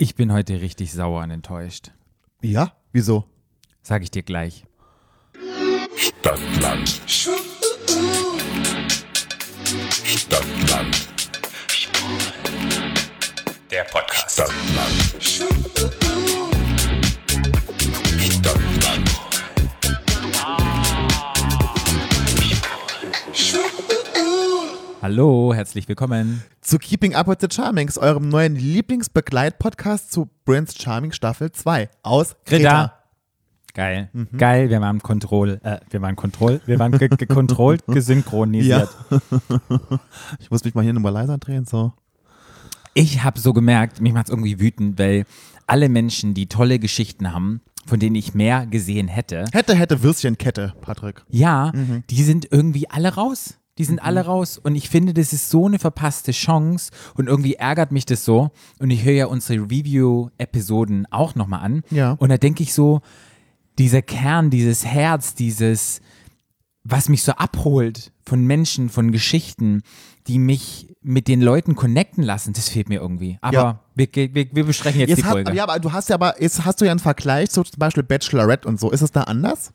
Ich bin heute richtig sauer und enttäuscht. Ja? Wieso? Sag ich dir gleich. Stadtland. Stadtland. Der Podcast. Stadtland. Hallo, herzlich willkommen. Zu Keeping Up with the Charmings, eurem neuen Lieblingsbegleit-Podcast zu Prince Charming Staffel 2 aus Kreta. Greta. Geil. Geil, wir waren Kontroll, äh, wir waren Kontroll, wir waren ge gekontrollt, gesynchronisiert. Ich muss mich mal hier nochmal leiser drehen, so. Ich habe so gemerkt, mich macht es irgendwie wütend, weil alle Menschen, die tolle Geschichten haben, von denen ich mehr gesehen hätte, Hätte, hätte Würstchenkette, Patrick. ja, die sind irgendwie alle raus. Die sind alle raus und ich finde, das ist so eine verpasste Chance und irgendwie ärgert mich das so. Und ich höre ja unsere Review-Episoden auch nochmal an. Ja. Und da denke ich so, dieser Kern, dieses Herz, dieses, was mich so abholt von Menschen, von Geschichten, die mich mit den Leuten connecten lassen, das fehlt mir irgendwie. Aber Ja. wir, wir, wir besprechen jetzt, Jetzt die hast, Folge. ja, aber du hast ja aber, jetzt hast du ja einen Vergleich zu zum Beispiel Bachelorette und so. Ist es da anders?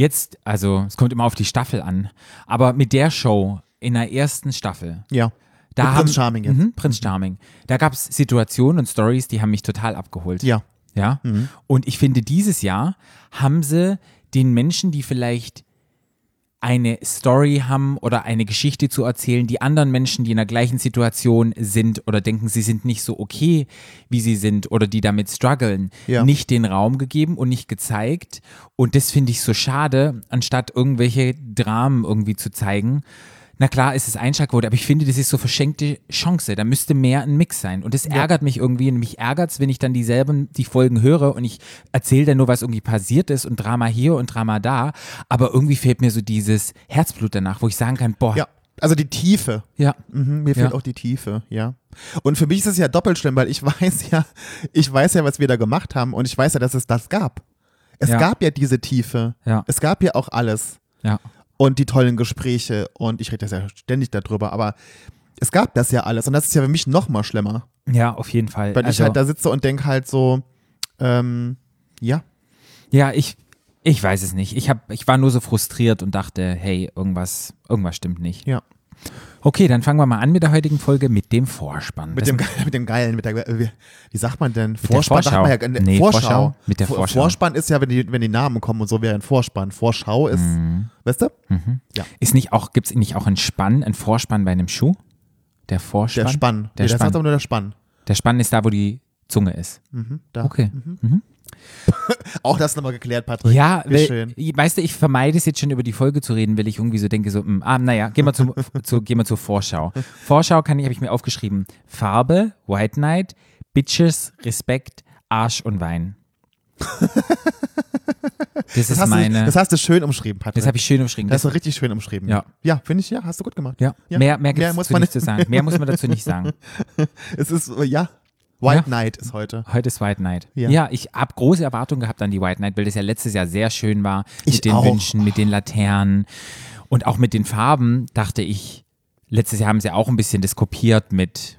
Jetzt, also es kommt immer auf die Staffel an, aber mit der Show in der ersten Staffel, Ja. da haben, Prinz Charming jetzt. Mhm, Prinz Charming. Da gab es Situationen und Stories, die haben mich total abgeholt. Ja. Ja. Und ich finde, dieses Jahr haben sie den Menschen, die vielleicht eine Story haben oder eine Geschichte zu erzählen, die anderen Menschen, die in der gleichen Situation sind oder denken, sie sind nicht so okay, wie sie sind oder die damit strugglen, Ja. nicht den Raum gegeben und nicht gezeigt. Und das finde ich so schade, anstatt irgendwelche Dramen irgendwie zu zeigen. Na klar, ist es Einschlagquote, aber ich finde, das ist so verschenkte Chance. Da müsste mehr ein Mix sein. Und das ärgert mich irgendwie. Und mich ärgert es, wenn ich dann dieselben, die Folgen höre und ich erzähle dann nur, was irgendwie passiert ist und Drama hier und Drama da. Aber irgendwie fehlt mir so dieses Herzblut danach, wo ich sagen kann, boah, Ja. Also die Tiefe. ja, Mhm, mir fehlt Ja. auch die Tiefe, ja. Und für mich ist es ja doppelt schlimm, weil ich weiß ja, ich weiß ja, was wir da gemacht haben und ich weiß ja, dass es das gab. Es Ja. gab ja diese Tiefe. Ja. Es gab ja auch alles. ja. Und die tollen Gespräche und ich rede das ja ständig darüber, aber es gab das ja alles und das ist ja für mich noch mal schlimmer, Ja, auf jeden Fall. weil ich Also- halt da sitze und denke halt so, ähm, ja, Ja, ich, ich weiß es nicht. Ich, hab, ich war nur so frustriert und dachte, hey, irgendwas, irgendwas stimmt nicht. ja. Okay, dann fangen wir mal an mit der heutigen Folge mit dem Vorspann. Mit Das- dem, mit dem Geilen, mit der, wie, wie sagt man denn? Vorspann Vorschau. sagt man ja, Nee, Vorschau. Vorschau. Mit der Vor- Vorschau. Vorspann ist ja, wenn die, wenn die Namen kommen und so wäre ein Vorspann. Vorschau ist, Mhm. weißt du? Ist nicht auch, gibt es nicht auch einen Spann, einen Vorspann bei einem Schuh? Der Vorspann? Der Spann. Der nee, das Spann. sagt aber nur der Spann. Der Spann ist da, wo die Zunge ist. Mhm, da. Okay. Auch das nochmal geklärt, Patrick. Ja, weil, schön. weißt du, ich vermeide es jetzt schon über die Folge zu reden, weil ich irgendwie so denke, so, mm, ah, naja, gehen wir, zu, zu, gehen wir zur Vorschau. Vorschau kann ich, habe ich mir aufgeschrieben. Farbe, White Knight, Bitches, Respekt, Arsch und Wein. Das ist Das hast, meine, du, das hast du schön umschrieben, Patrick. das habe ich schön umschrieben. Das hast du richtig schön umschrieben. Ja. Ja, finde ich, ja, hast du gut gemacht. ja. Ja. Mehr, mehr Mehr muss dazu man nicht zu sagen. Mehr muss man dazu nicht sagen. Es ist, ja, White Ja. Knight ist heute. Heute ist White Knight. Ja, Ja. ich habe große Erwartungen gehabt an die White Knight, weil das ja letztes Jahr sehr schön war. Ich mit den auch. Wünschen, mit den Laternen und auch mit den Farben, dachte ich. Letztes Jahr haben sie auch ein bisschen das kopiert mit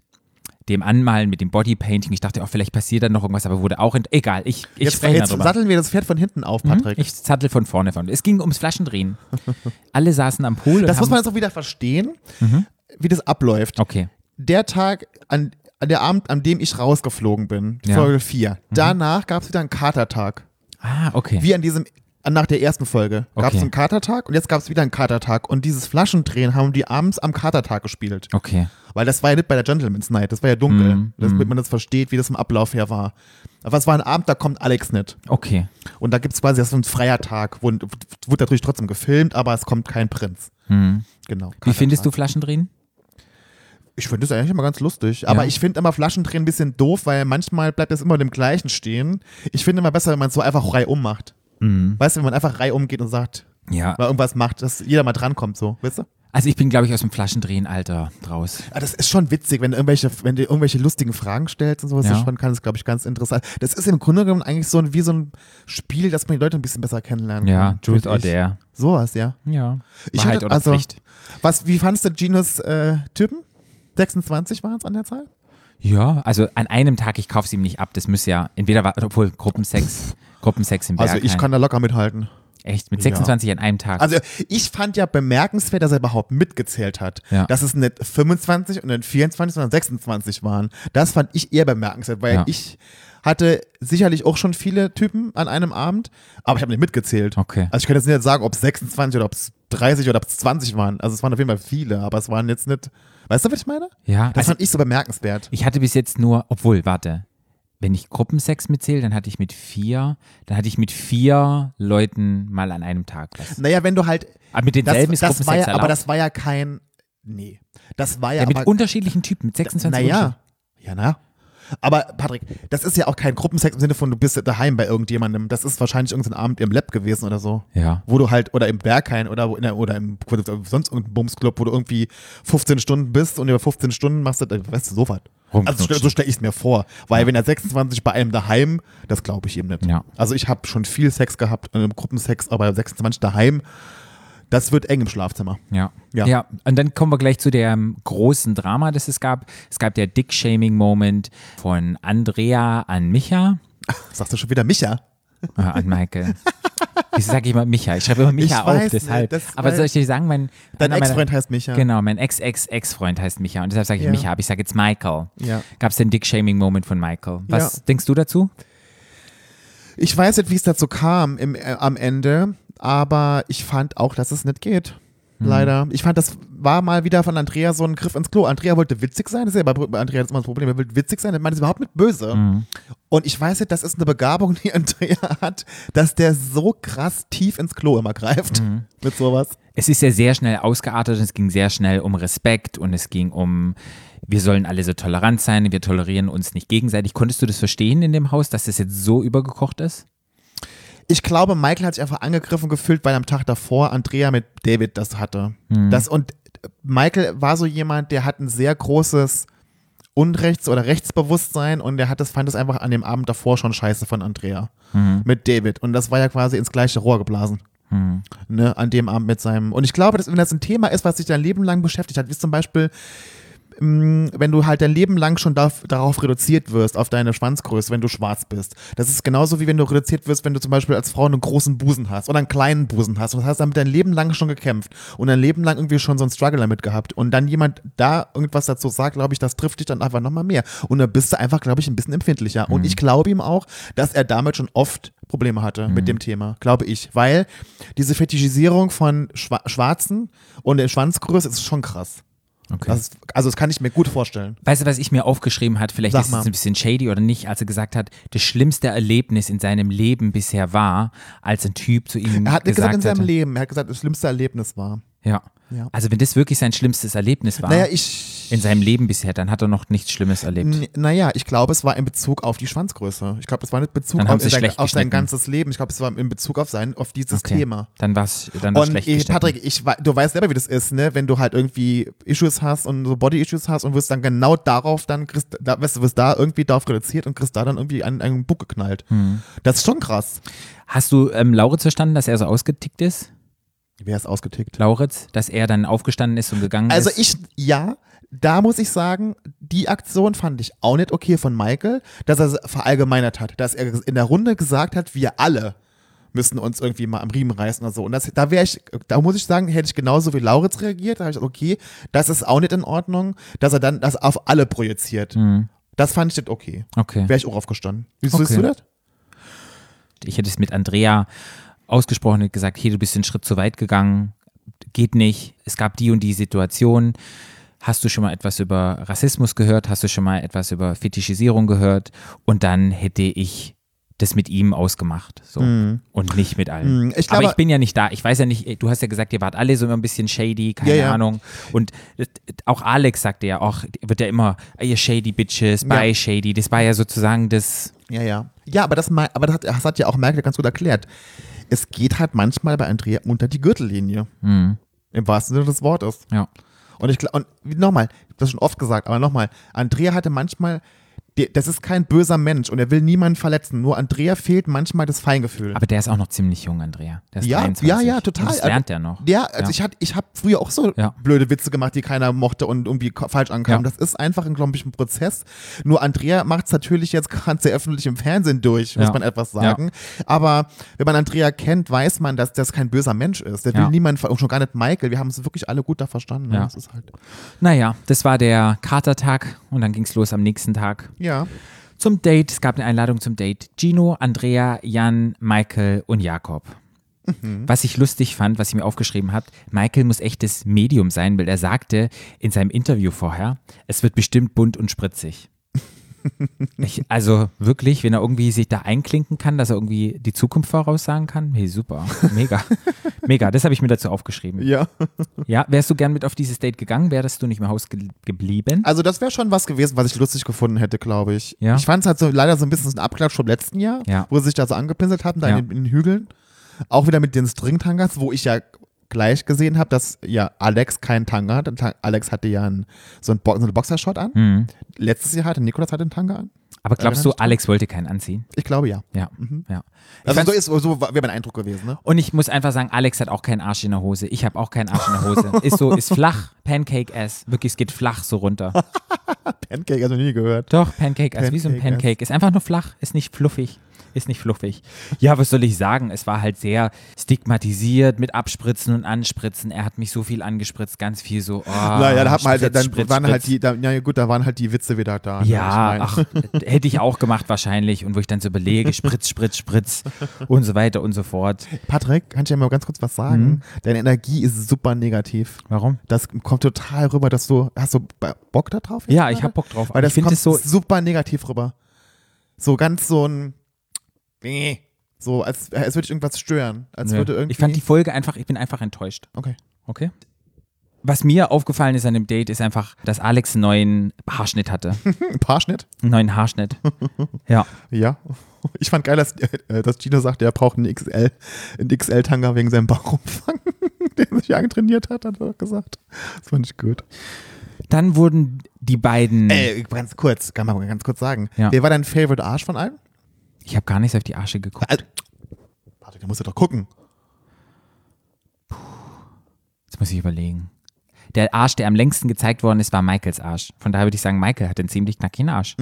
dem Anmalen, mit dem Bodypainting. Ich dachte auch, vielleicht passiert dann noch irgendwas, aber wurde auch. Egal, ich, ich Jetzt, spreche jetzt darüber. satteln wir das Pferd von hinten auf, Mhm, Patrick. Ich sattel von vorne von. Es ging ums Flaschendrehen. Alle saßen am Pool. das muss man jetzt auch wieder verstehen, wie das abläuft. Okay. Der Tag, an der Abend, an dem ich rausgeflogen bin, Ja. Folge 4. Danach gab es wieder einen Katertag. Ah, okay. Wie an diesem, nach der ersten Folge gab es einen Katertag und jetzt gab es wieder einen Katertag. Und dieses Flaschendrehen haben die abends am Katertag gespielt. Okay. Weil das war ja nicht bei der Gentleman's Night, das war ja dunkel. Mhm, Das, damit man das versteht, wie das im Ablauf her war. Aber es war ein Abend, da kommt Alex nicht. Okay. Und da gibt es quasi das ist so ein freier Tag, wurde natürlich trotzdem gefilmt, aber es kommt kein Prinz. Hm. Genau. Wie findest du Katertag. Flaschendrehen? Ich finde das eigentlich immer ganz lustig. Aber Ja. ich finde immer Flaschendrehen ein bisschen doof, weil manchmal bleibt es immer dem gleichen stehen. Ich finde immer besser, wenn man es so einfach reihum macht. Mhm. Weißt du, wenn man einfach reihum geht und sagt, Ja. mal irgendwas macht, dass jeder mal drankommt, so, weißt du? Also ich bin, glaube ich, aus dem Flaschendrehen-Alter raus. Ah, das ist schon witzig, wenn du irgendwelche, wenn du irgendwelche lustigen Fragen stellst und sowas, Ja. das schon kann es, glaube ich, ganz interessant. Das ist im Grunde genommen eigentlich so ein, wie so ein Spiel, dass man die Leute ein bisschen besser kennenlernen Ja, kann. Truth find or. Dare. Sowas, ja. Ja. Ich Wahrheit hatte- oder also- Pflicht. Was, wie fandst du Ginos äh, Typen? 26 waren es an der Zahl? Ja, also an einem Tag, ich kaufe es ihm nicht ab. Das müsste ja, entweder war, obwohl Gruppensex, Gruppensex im Also Berghain. ich kann da locker mithalten. Echt, mit 26 an einem Tag. Also ich fand ja bemerkenswert, dass er überhaupt mitgezählt hat. Ja. Dass es nicht 25 und nicht 24, sondern 26 waren. Das fand ich eher bemerkenswert, weil Ja. ich hatte sicherlich auch schon viele Typen an einem Abend, aber ich habe nicht mitgezählt. Okay. Also ich könnte jetzt nicht sagen, ob es 26 oder ob es 30 oder ob es 20 waren. Also es waren auf jeden Fall viele, aber es waren jetzt nicht. Weißt du, was ich meine? ja, Das also fand ich so bemerkenswert. ich hatte bis jetzt nur, obwohl, warte, wenn ich Gruppensex mitzähle, dann hatte ich mit vier, dann hatte ich mit vier Leuten mal an einem Tag was. Naja, wenn du halt. Aber mit Das, denselben ist das Gruppensex war ja, erlaubt. aber das war ja kein. Nee. Das war ja, ja, mit aber, unterschiedlichen Typen, mit 26 Naja. Ja, na. Aber Patrick, das ist ja auch kein Gruppensex im Sinne von, du bist daheim bei irgendjemandem. Das ist wahrscheinlich irgendein Abend im Lab gewesen oder so. Ja. Wo du halt, oder im Berghain oder, wo in der, oder im sonst irgendein Bumsclub, wo du irgendwie 15 Stunden bist und über 15 Stunden machst du, weißt du, so was. Also so stelle ich es mir vor. Weil wenn er 26 bei einem daheim, das glaube ich ihm nicht. Ja. Also ich habe schon viel Sex gehabt, äh, Gruppensex, aber 26 daheim, das wird eng im Schlafzimmer. Ja. Ja. ja. und dann kommen wir gleich zu dem großen Drama, das es gab. Es gab der Dick-Shaming-Moment von Andrea an Micha, Sagst du schon wieder Micha? äh, an Michael. Wieso sage ich immer Micha? Ich schreibe immer Micha Ich auf, deshalb. nicht, Aber soll ich dir sagen, mein Dein Ex-Freund heißt Micha. Genau, mein Ex-Ex-Ex-Freund heißt Micha und deshalb sage ich Ja. Micha, aber ich sage jetzt Michael. Ja. Gab es den Dick-Shaming-Moment von Michael. Was Ja. denkst du dazu? Ich weiß nicht, wie es dazu kam im, äh, am Ende, aber ich fand auch, dass es nicht geht. Hm. Leider. Ich fand, das war mal wieder von Andrea so ein Griff ins Klo. Andrea wollte witzig sein, das ist ja bei Andrea das immer das Problem, er will witzig sein, er meint es überhaupt nicht böse. Mhm. Und ich weiß nicht, das ist eine Begabung, die Andrea hat, dass der so krass tief ins Klo immer greift Mhm. mit sowas. Es ist ja sehr schnell ausgeartet und es ging sehr schnell um Respekt und es ging um, wir sollen alle so tolerant sein, wir tolerieren uns nicht gegenseitig. Konntest du das verstehen in dem Haus, dass das jetzt so übergekocht ist? Ich glaube, Michael hat sich einfach angegriffen gefühlt, weil am Tag davor Andrea mit David das hatte. Mhm. Das, und Michael war so jemand, der hat ein sehr großes Unrechts- oder Rechtsbewusstsein und der hat das, fand es einfach an dem Abend davor schon scheiße von Andrea Mhm. mit David. Und das war ja quasi ins gleiche Rohr geblasen. Ne, an dem Abend mit seinem. Und ich glaube, dass, wenn das ein Thema ist, was sich dein Leben lang beschäftigt hat, wie zum Beispiel, wenn du halt dein Leben lang schon darauf reduziert wirst, auf deine Schwanzgröße, wenn du schwarz bist. Das ist genauso wie wenn du reduziert wirst, wenn du zum Beispiel als Frau einen großen Busen hast oder einen kleinen Busen hast. Und das hast damit dein Leben lang schon gekämpft und dein Leben lang irgendwie schon so einen Struggle damit gehabt. Und dann jemand da irgendwas dazu sagt, glaube ich, das trifft dich dann einfach nochmal mehr. Und da bist du einfach, glaube ich, ein bisschen empfindlicher. Und ich glaube ihm auch, dass er damit schon oft Probleme hatte mit dem Thema, glaube ich. Weil diese Fetischisierung von Schwa Schwarzen und der Schwanzgröße ist schon krass. Okay. Das ist, also das kann ich mir gut vorstellen. Weißt du, was ich mir aufgeschrieben hat? Vielleicht Sag ist mal. es ein bisschen shady oder nicht, als er gesagt hat, das schlimmste Erlebnis in seinem Leben bisher war, als ein Typ zu ihm Er hat nicht gesagt gesagt in seinem hatte. Leben, er hat gesagt, das schlimmste Erlebnis war. Ja. Ja. Also wenn das wirklich sein schlimmstes Erlebnis war Naja, ich. in seinem Leben bisher, dann hat er noch nichts Schlimmes erlebt. Naja, ich glaube, es war in Bezug auf die Schwanzgröße. Ich glaube, es war nicht Bezug auf, sein, auf sein ganzes Leben. Ich glaube, es war in Bezug auf sein, auf dieses Okay. Thema. Dann war es dann war's Und schlecht ich, geschnitten. Patrick, ich, du weißt selber, wie das ist, ne? Wenn du halt irgendwie Issues hast und so Body-Issues hast und wirst dann genau darauf dann, kriegst, da, weißt du, wirst da irgendwie darauf reduziert und kriegst da dann irgendwie einen, einen Buck geknallt. Hm. Das ist schon krass. Hast du ähm, Lauritz verstanden, dass er so ausgetickt ist? Wer ist ausgetickt? Lauritz, dass er dann aufgestanden ist und gegangen Also ist? ich, ja, da muss ich sagen, die Aktion fand ich auch nicht okay von Michael, dass er es verallgemeinert hat, dass er in der Runde gesagt hat, wir alle müssen uns irgendwie mal am Riemen reißen oder so. Und das, da wäre ich, da muss ich sagen, hätte ich genauso wie Lauritz reagiert, da habe ich gesagt, okay, das ist auch nicht in Ordnung, dass er dann das auf alle projiziert. Das fand ich nicht okay. Okay. Wäre ich auch aufgestanden. Wie Okay. siehst du das? ich hätte es mit Andrea ausgesprochen und gesagt, hey, du bist einen Schritt zu weit gegangen, geht nicht, es gab die und die Situation. Hast du schon mal etwas über Rassismus gehört? Hast du schon mal etwas über Fetischisierung gehört? Und dann hätte ich das mit ihm ausgemacht. So. Und nicht mit allen. Mm, ich Aber glaube- ich bin ja nicht da. Ich weiß ja nicht, du hast ja gesagt, ihr wart alle so immer ein bisschen shady, keine Ja, ja. Ahnung. Und auch Alex sagte ja auch, wird ja immer, ihr shady Bitches, bye Ja. shady. Das war ja sozusagen das, Ja, ja. Ja, aber das, aber das, hat, das hat ja auch Merkel ganz gut erklärt. Es geht halt manchmal bei Andrea unter die Gürtellinie. Im wahrsten Sinne des Wortes. ja. Und ich gla- und nochmal, ich habe das schon oft gesagt, aber nochmal, Andrea hatte manchmal das ist kein böser Mensch und er will niemanden verletzen. Nur Andrea fehlt manchmal das Feingefühl. Aber der ist auch noch ziemlich jung, Andrea. Der ist Ja, 23. ja, ja, total. Und das lernt er noch. Ja, also ich, hat, ich habe früher auch so Ja. blöde Witze gemacht, die keiner mochte und irgendwie falsch ankamen. Ja. Das ist einfach ein, glaube ich, ein Prozess. Nur Andrea macht es natürlich jetzt gerade sehr öffentlich im Fernsehen durch, muss Ja. man etwas sagen. Aber wenn man Andrea kennt, weiß man, dass das kein böser Mensch ist. Der will Ja. niemand, ver- und schon gar nicht Michael. Wir haben es wirklich alle gut da verstanden. Ja. Das ist halt, Naja, das war der Katertag und dann ging es los am nächsten Tag. Ja. Zum Date, es gab eine Einladung zum Date. Gino, Andrea, Jan, Michael und Jakob. Mhm. Was ich lustig fand, was ich mir aufgeschrieben habe, Michael muss echtes Medium sein, weil er sagte in seinem Interview vorher, es wird bestimmt bunt und spritzig. Ich, also wirklich, wenn er irgendwie sich da einklinken kann, dass er irgendwie die Zukunft voraussagen kann, hey super, mega, mega. Das habe ich mir dazu aufgeschrieben. Ja. Ja, wärst du gern mit auf dieses Date gegangen, wärst du nicht mehr Haus ge geblieben? Also das wäre schon was gewesen, was ich lustig gefunden hätte, glaube ich. Ja. Ich fand es halt so leider so ein bisschen so ein Abklatsch vom letzten Jahr, Ja. wo sie sich da so angepinselt hatten, da Ja. in, den- in den Hügeln. Auch wieder mit den Stringtangas, wo ich ja gleich gesehen habe, dass ja Alex keinen Tanga hat. Alex hatte ja einen, so, einen Bo so eine Boxershot an. Mhm. Letztes Jahr hatte Nikolas einen Tanga an. Aber glaubst du? Alex wollte keinen anziehen? Ich glaube ja. Ja, ja. Ich Also so ist so wäre mein Eindruck gewesen, ne? Und ich muss einfach sagen, Alex hat auch keinen Arsch in der Hose. Ich habe auch keinen Arsch in der Hose. Ist so, ist flach, Pancake-Ass. Wirklich, es geht flach so runter. Pancake, also nie gehört. Doch, Pancake-Ass, wie so ein Pancake-Ass. Pancake. Ist einfach nur flach, ist nicht fluffig. Ist nicht fluffig. Ja, was soll ich sagen? Es war halt sehr stigmatisiert mit Abspritzen und Anspritzen. Er hat mich so viel angespritzt, ganz viel so. Oh, naja, da hat man halt, Spritz, dann Spritz, waren halt Spritz. die, da, ja gut, da waren halt die Witze wieder da. ne? Ja, ach, hätte ich auch gemacht wahrscheinlich. Und wo ich dann so überlege, Spritz, Spritz, Spritz und so weiter und so fort. Patrick, kann ich ja mal ganz kurz was sagen? Mhm. Deine Energie ist super negativ. Warum? Das kommt total rüber, dass du, hast du Bock da drauf? Ja, ich hab Bock drauf. Weil aber das kommt so, super negativ rüber. So ganz so ein, so als, als würde ich irgendwas stören. Als Nö. würde irgendwie, Ich fand die Folge einfach, ich bin einfach enttäuscht. okay. Okay. Was mir aufgefallen ist an dem Date, ist einfach, dass Alex einen neuen Haarschnitt hatte. Ein Paarschnitt? Einen neuen Haarschnitt. Ja. Ja. Ich fand geil, dass, äh, dass Gino sagte, er braucht einen XL, einen XL-Tanga wegen seinem Bauchumfang, den er sich antrainiert hat, hat er gesagt. Das fand ich gut. Dann wurden die beiden. Ey, ganz kurz, kann man ganz kurz sagen. Ja. Wer war dein Favorite Arsch von allen? Ich habe gar nicht auf die Arsche geguckt. Also, Patrick, da musst du doch gucken. Jetzt muss ich überlegen. Der Arsch, der am längsten gezeigt worden ist, war Michaels Arsch. Von daher würde ich sagen, Michael hat einen ziemlich knackigen Arsch.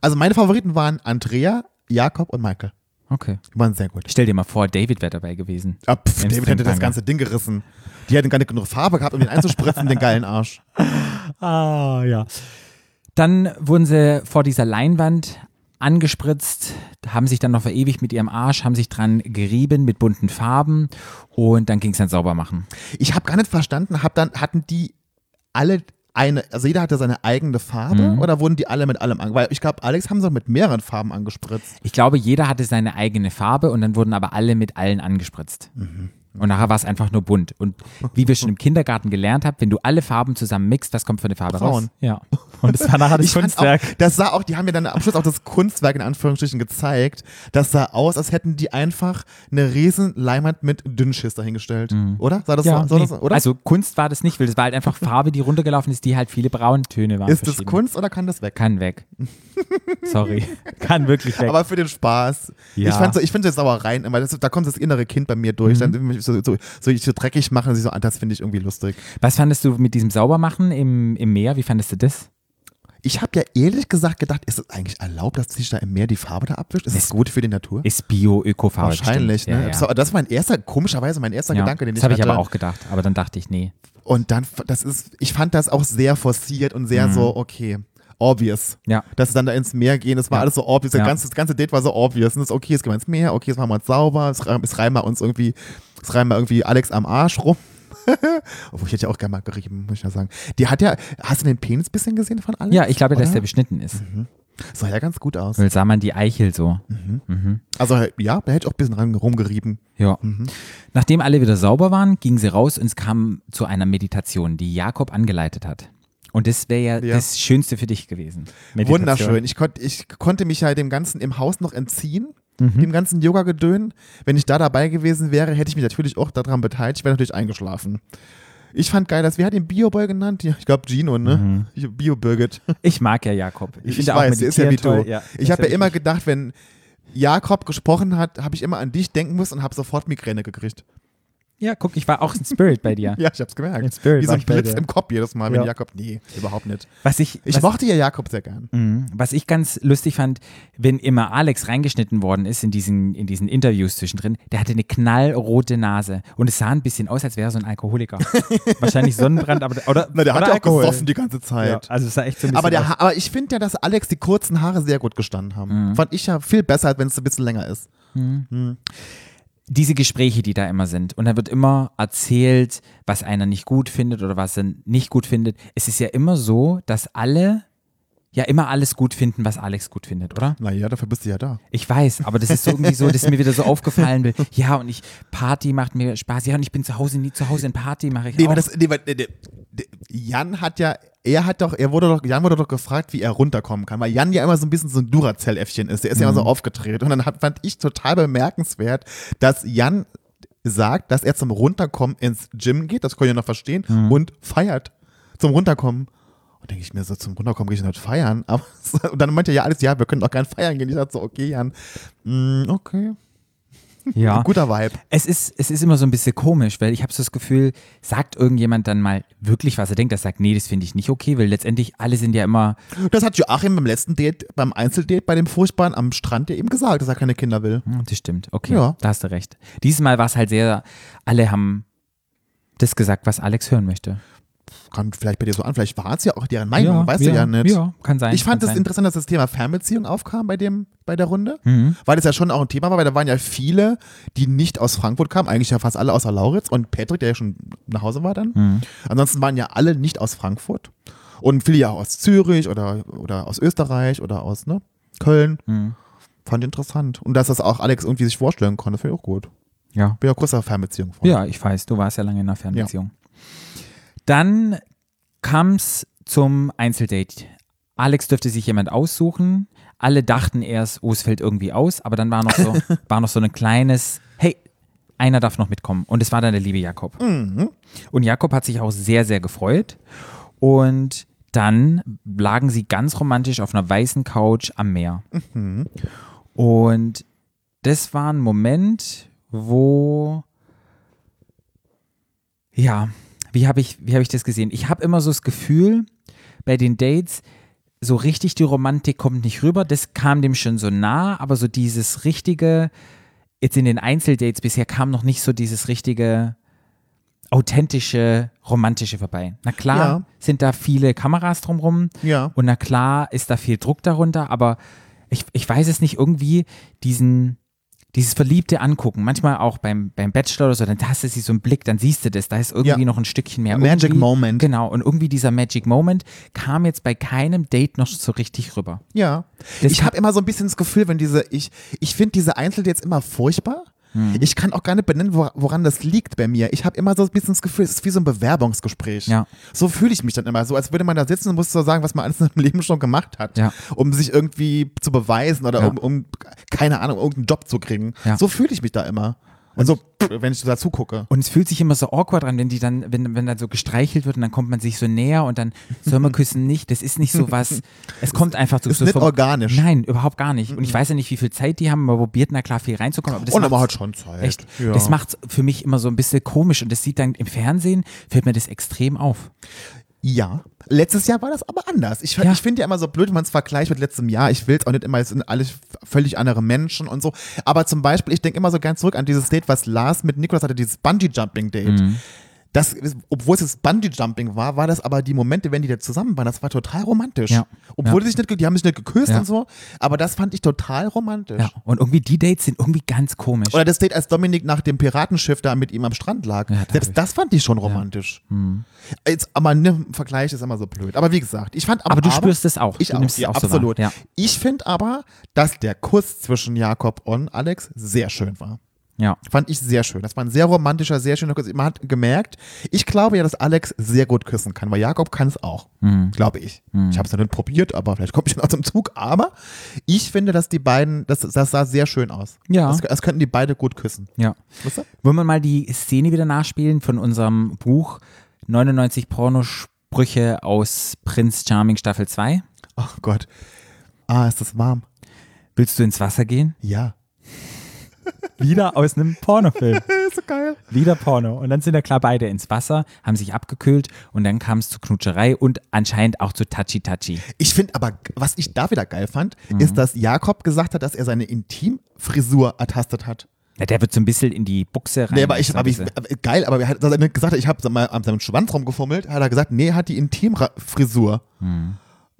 Also meine Favoriten waren Andrea, Jakob und Michael. Okay. Die waren sehr gut. Stell dir mal vor, David wäre dabei gewesen. Ah, pf, David hätte das ganze Ding gerissen. Die hätten gar nicht genug Farbe gehabt, um den einzuspritzen, den geilen Arsch. Ah, ja. Dann wurden sie vor dieser Leinwand angespritzt, haben sich dann noch verewigt mit ihrem Arsch, haben sich dran gerieben mit bunten Farben und dann ging es dann sauber machen. Ich habe gar nicht verstanden, hab dann, hatten die alle eine, also jeder hatte seine eigene Farbe Mhm. oder wurden die alle mit allem ange... Weil ich glaube, Alex haben sie mit mehreren Farben angespritzt. Ich glaube, jeder hatte seine eigene Farbe und dann wurden aber alle mit allen angespritzt. Und nachher war es einfach nur bunt. Und wie wir schon im Kindergarten gelernt haben, wenn du alle Farben zusammen mixt, was kommt für eine Farbe Braun. raus? Ja. Und es war nachher das Ich Kunstwerk. Auch, das sah auch, die haben ja dann am Schluss auch das Kunstwerk in Anführungsstrichen gezeigt. Das sah aus, als hätten die einfach eine riesen Leinwand mit Dünnschiss dahingestellt. Oder? Sah das ja, so, nee. das, oder? Also Kunst war das nicht, weil das war halt einfach Farbe, die runtergelaufen ist, die halt viele Brauntöne waren. ist das. Kunst oder kann das weg? Kann weg. Sorry. Kann wirklich weg. Aber für den Spaß. Ja. Ich, so, ich finde das Sauereien immer, das, da kommt das innere Kind bei mir Mhm. durch. Dann mich so, so, so, so dreckig machen, sie so, das finde ich irgendwie lustig. Was fandest du mit diesem Saubermachen im, im Meer? Wie fandest du das? Ich habe ja ehrlich gesagt gedacht, ist es eigentlich erlaubt, dass sich da im Meer die Farbe da abwischt? Ist es gut für die Natur? Ist Bio-Öko-Farbe. Wahrscheinlich, ne? Ja, Das, ja. war, das war mein erster, komischerweise mein erster Ja, Gedanke, den das ich habe ich hatte. aber auch gedacht. Aber dann dachte ich, nee. Und dann, das ist, ich fand das auch sehr forciert und sehr so, okay, obvious. Mhm. Ja. Dass sie dann da ins Meer gehen, das war Ja. alles so obvious. Das, Ja. ganze, das ganze Date war so obvious. Und das ist okay, jetzt gehen wir ins Meer, okay, jetzt machen wir uns sauber, es, es reimen wir uns irgendwie, es reimen wir irgendwie Alex am Arsch rum. Obwohl, ich hätte ja auch gerne mal gerieben, muss ich ja sagen. Die hat ja, hast du den Penis ein bisschen gesehen von Alex? Ja, ich glaube, dass Oder? der beschnitten ist. Sah ja ganz gut aus. Weil sah man die Eichel so. Also, ja, da hätte ich auch ein bisschen rumgerieben. Ja. Mhm. Nachdem alle wieder sauber waren, gingen sie raus und es kam zu einer Meditation, die Jakob angeleitet hat. Und das wäre ja, Ja. das Schönste für dich gewesen. Meditation. Wunderschön. Ich, konnt, ich konnte mich ja dem Ganzen im Haus noch entziehen, Mhm. dem ganzen Yoga-Gedön. Wenn ich da dabei gewesen wäre, hätte ich mich natürlich auch daran beteiligt. Ich wäre natürlich eingeschlafen. Ich fand geil, dass, wie hat ihn Bioboy genannt? Ja, ich glaube Gino, ne? Mhm. Ich- Bio-Birgit. Ich mag ja Jakob. Ich, Ich, weiß, ist ja wie toll. du. Ja, ich habe ja immer gedacht, wenn Jakob gesprochen hat, habe ich immer an dich denken müssen und habe sofort Migräne gekriegt. Ja, guck, ich war auch ein Spirit bei dir. Ja, ich hab's gemerkt. In Spirit Wie so ein Blitz im Kopf jedes Mal, wenn Ja. Jakob. Nee, überhaupt nicht. Was ich, Ich was, mochte ja Jakob sehr gern. Mhm. Was ich ganz lustig fand, wenn immer Alex reingeschnitten worden ist in diesen, in diesen Interviews zwischendrin, der hatte eine knallrote Nase und es sah ein bisschen aus, als wäre er so ein Alkoholiker. Wahrscheinlich Sonnenbrand, aber oder, Na, der hat ja auch Alkohol. gesoffen die ganze Ja, Zeit. also es sah echt so ein Aber, der, aus. Aber ich finde ja, dass Alex die kurzen Haare sehr gut gestanden haben. Mhm. Fand ich ja viel besser, als wenn es ein bisschen länger ist. Diese Gespräche, die da immer sind. Und da wird immer erzählt, was einer nicht gut findet oder was er nicht gut findet. Es ist ja immer so, dass alle ja immer alles gut finden, was Alex gut findet, oder? Naja, dafür bist du ja da. Ich weiß, aber das ist so irgendwie so, dass mir wieder so aufgefallen will. Ja, und ich, Party macht mir Spaß. Ja, und ich bin zu Hause, nie zu Hause in Party mache ich Nee, auch. das, nee, weil, nee, nee, nee, Jan hat ja, er hat doch, er wurde doch, Jan wurde doch gefragt, wie er runterkommen kann, weil Jan ja immer so ein bisschen so ein Duracell-Äffchen ist. Der ist ja immer so aufgedreht. Und dann hat, fand ich total bemerkenswert, dass Jan sagt, dass er zum Runterkommen ins Gym geht, das kann ich ja noch verstehen, und feiert zum Runterkommen. Und denke ich mir so, zum Runterkommen gehe ich nicht feiern. Aber, und dann meinte er ja alles, ja, wir können doch gerne feiern gehen. Ich dachte so, okay, Jan, mm, okay. Ja. Guter Vibe. Es ist, es ist immer so ein bisschen komisch, weil ich habe so das Gefühl, sagt irgendjemand dann mal wirklich, was er denkt, das sagt, nee, das finde ich nicht okay, weil letztendlich alle sind ja immer, Das hat Joachim beim letzten Date, beim Einzeldate bei dem Furchtbaren am Strand ja eben gesagt, dass er keine Kinder will. Hm, das stimmt, okay, Ja. da hast du recht. Dieses Mal war es halt sehr, alle haben das gesagt, was Alex hören möchte. Kam vielleicht bei dir so an, vielleicht war es ja auch deren Meinung, weißt du ja nicht. Ja, kann sein. Ich fand es sein. interessant, dass das Thema Fernbeziehung aufkam bei dem, bei der Runde, Mhm. weil das ja schon auch ein Thema war, weil da waren ja viele, die nicht aus Frankfurt kamen, eigentlich ja fast alle außer Lauritz und Patrick, der ja schon nach Hause war dann. Mhm. Ansonsten waren ja alle nicht aus Frankfurt und viele ja auch aus Zürich oder, oder aus Österreich oder aus ne, Köln. Mhm. Fand ich interessant. Und dass das auch Alex irgendwie sich vorstellen konnte, finde ich auch gut. Ja. Bin ja großer Fernbeziehung. Ja, ich weiß, du warst ja lange in einer Fernbeziehung. Dann kam es zum Einzeldate. Alex dürfte sich jemand aussuchen. Alle dachten erst, oh, es fällt irgendwie aus, aber dann war noch so, war noch so ein kleines, hey, einer darf noch mitkommen. Und es war dann der liebe Jakob. Und Jakob hat sich auch sehr, sehr gefreut. Und dann lagen sie ganz romantisch auf einer weißen Couch am Meer. Und das war ein Moment, wo ja, wie habe ich, wie hab ich das gesehen? Ich habe immer so das Gefühl, bei den Dates, so richtig die Romantik kommt nicht rüber. Das kam dem schon so nah, aber so dieses richtige, jetzt in den Einzeldates bisher kam noch nicht so dieses richtige authentische, romantische vorbei. Na klar Ja. sind da viele Kameras drumrum Ja. und na klar ist da viel Druck darunter, aber ich, ich weiß es nicht, irgendwie diesen, dieses verliebte Angucken, manchmal auch beim, beim Bachelor oder so, dann hast du sie so einen Blick, dann siehst du das, da ist irgendwie Ja. noch ein Stückchen mehr. Magic irgendwie, Moment. Genau, und irgendwie dieser Magic Moment kam jetzt bei keinem Date noch so richtig rüber. Ja. Das ich habe immer so ein bisschen das Gefühl, wenn diese, ich, ich finde diese Einzeldates immer furchtbar. Hm. Ich kann auch gar nicht benennen, wor- woran das liegt bei mir. Ich habe immer so ein bisschen das Gefühl, es ist wie so ein Bewerbungsgespräch. Ja. So fühle ich mich dann immer. So als würde man da sitzen und muss so sagen, was man alles in seinem Leben schon gemacht hat. Ja. Um sich irgendwie zu beweisen oder um, um, keine Ahnung, irgendeinen Job zu kriegen. So fühle ich mich da immer. Und so, wenn ich dazu gucke. Und es fühlt sich immer so awkward an, wenn die dann, wenn, wenn dann so gestreichelt wird und dann kommt man sich so näher und dann soll man küssen nicht. Das ist nicht so was. Es kommt einfach zu Ist so nicht vom- organisch. Mhm. Nein, überhaupt gar nicht. Und ich weiß ja nicht, wie viel Zeit die haben, aber probiert na klar viel reinzukommen. Aber das Und aber hat schon Zeit. Echt? Ja. Das macht für mich immer so ein bisschen komisch und das sieht dann im Fernsehen, fällt mir das extrem auf. Ja. Letztes Jahr war das aber anders. Ich, Ja. ich finde ja immer so blöd, wenn man es vergleicht mit letztem Jahr. Ich will es auch nicht immer, es sind alles völlig andere Menschen und so. Aber zum Beispiel, ich denke immer so ganz zurück an dieses Date, was Lars mit Niklas hatte, dieses Bungee-Jumping-Date. Mhm. Das, obwohl es das Bungee-Jumping war, war das aber die Momente, wenn die da zusammen waren, das war total romantisch. Ja. Obwohl Ja. die sich nicht, die haben sich nicht geküsst Ja. und so, aber das fand ich total romantisch. Ja. Und irgendwie die Dates sind irgendwie ganz komisch. Oder das Date, als Dominik nach dem Piratenschiff da mit ihm am Strand lag. Ja, Selbst ich- das fand ich schon romantisch. Jetzt, aber ne, Vergleich ist immer so blöd. Aber wie gesagt, ich fand am aber du spürst es auch. Ich du auch, nimmst es ja, auch so absolut. Ja. Ich finde aber, dass der Kuss zwischen Jakob und Alex sehr schön war. Ja. Fand ich sehr schön. Das war ein sehr romantischer, sehr schöner Kuss. Man hat gemerkt, ich glaube ja, dass Alex sehr gut küssen kann, weil Jakob kann es auch. Mhm. Glaube ich. Ich habe es noch nicht probiert, aber vielleicht komme ich noch zum Zug. Aber ich finde, dass die beiden, das, das sah sehr schön aus. Ja. Das, das könnten die beide gut küssen. ja. Weißt du? Wollen wir mal die Szene wieder nachspielen von unserem Buch 99 Pornosprüche aus Prinz Charming Staffel 2. Oh Gott. Ah, ist das warm? Willst du ins Wasser gehen? Ja. Wieder aus einem Pornofilm. so geil. Wieder Porno. Und dann sind ja klar beide ins Wasser, haben sich abgekühlt und dann kam es zu Knutscherei und anscheinend auch zu Touchy-Touchy. Ich finde aber, was ich da wieder geil fand, Mhm. ist, dass Jakob gesagt hat, dass er seine Intimfrisur ertastet hat. Ja, der wird so ein bisschen in die Buchse rein. Nee, aber ich, aber ich, geil, aber er hat dass er gesagt, ich habe mal an seinem Schwanz rumgefummelt, hat er gesagt, nee, er hat die Intimfrisur.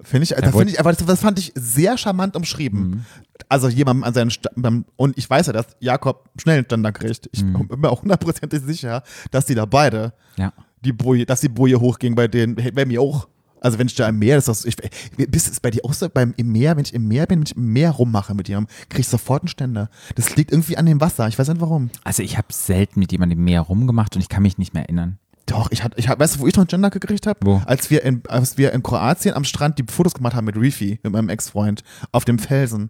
Finde ich, das, find ich, aber das, fand ich sehr charmant umschrieben. Also jemandem an seinen beim- und ich weiß ja, dass Jakob schnell einen Ständer kriegt. Ich bin mir auch hundertprozentig sicher, dass die da beide ja. die Boje, dass die Boje hochging bei denen, bei mir auch. Also wenn ich da im Meer, ist das, ich, bist es bei dir auch so, beim, im Meer, wenn ich im Meer bin, wenn ich im Meer rummache mit jemandem, krieg ich sofort einen Ständer. Das liegt irgendwie an dem Wasser, ich weiß nicht warum. Also ich habe selten mit jemandem im Meer rumgemacht und ich kann mich nicht mehr erinnern. Doch, ich hatte, ich hab, weißt du, wo ich noch einen Ständer gekriegt habe? Als wir in, als wir in Kroatien am Strand die Fotos gemacht haben mit Reefy, mit meinem Ex-Freund, auf dem Felsen.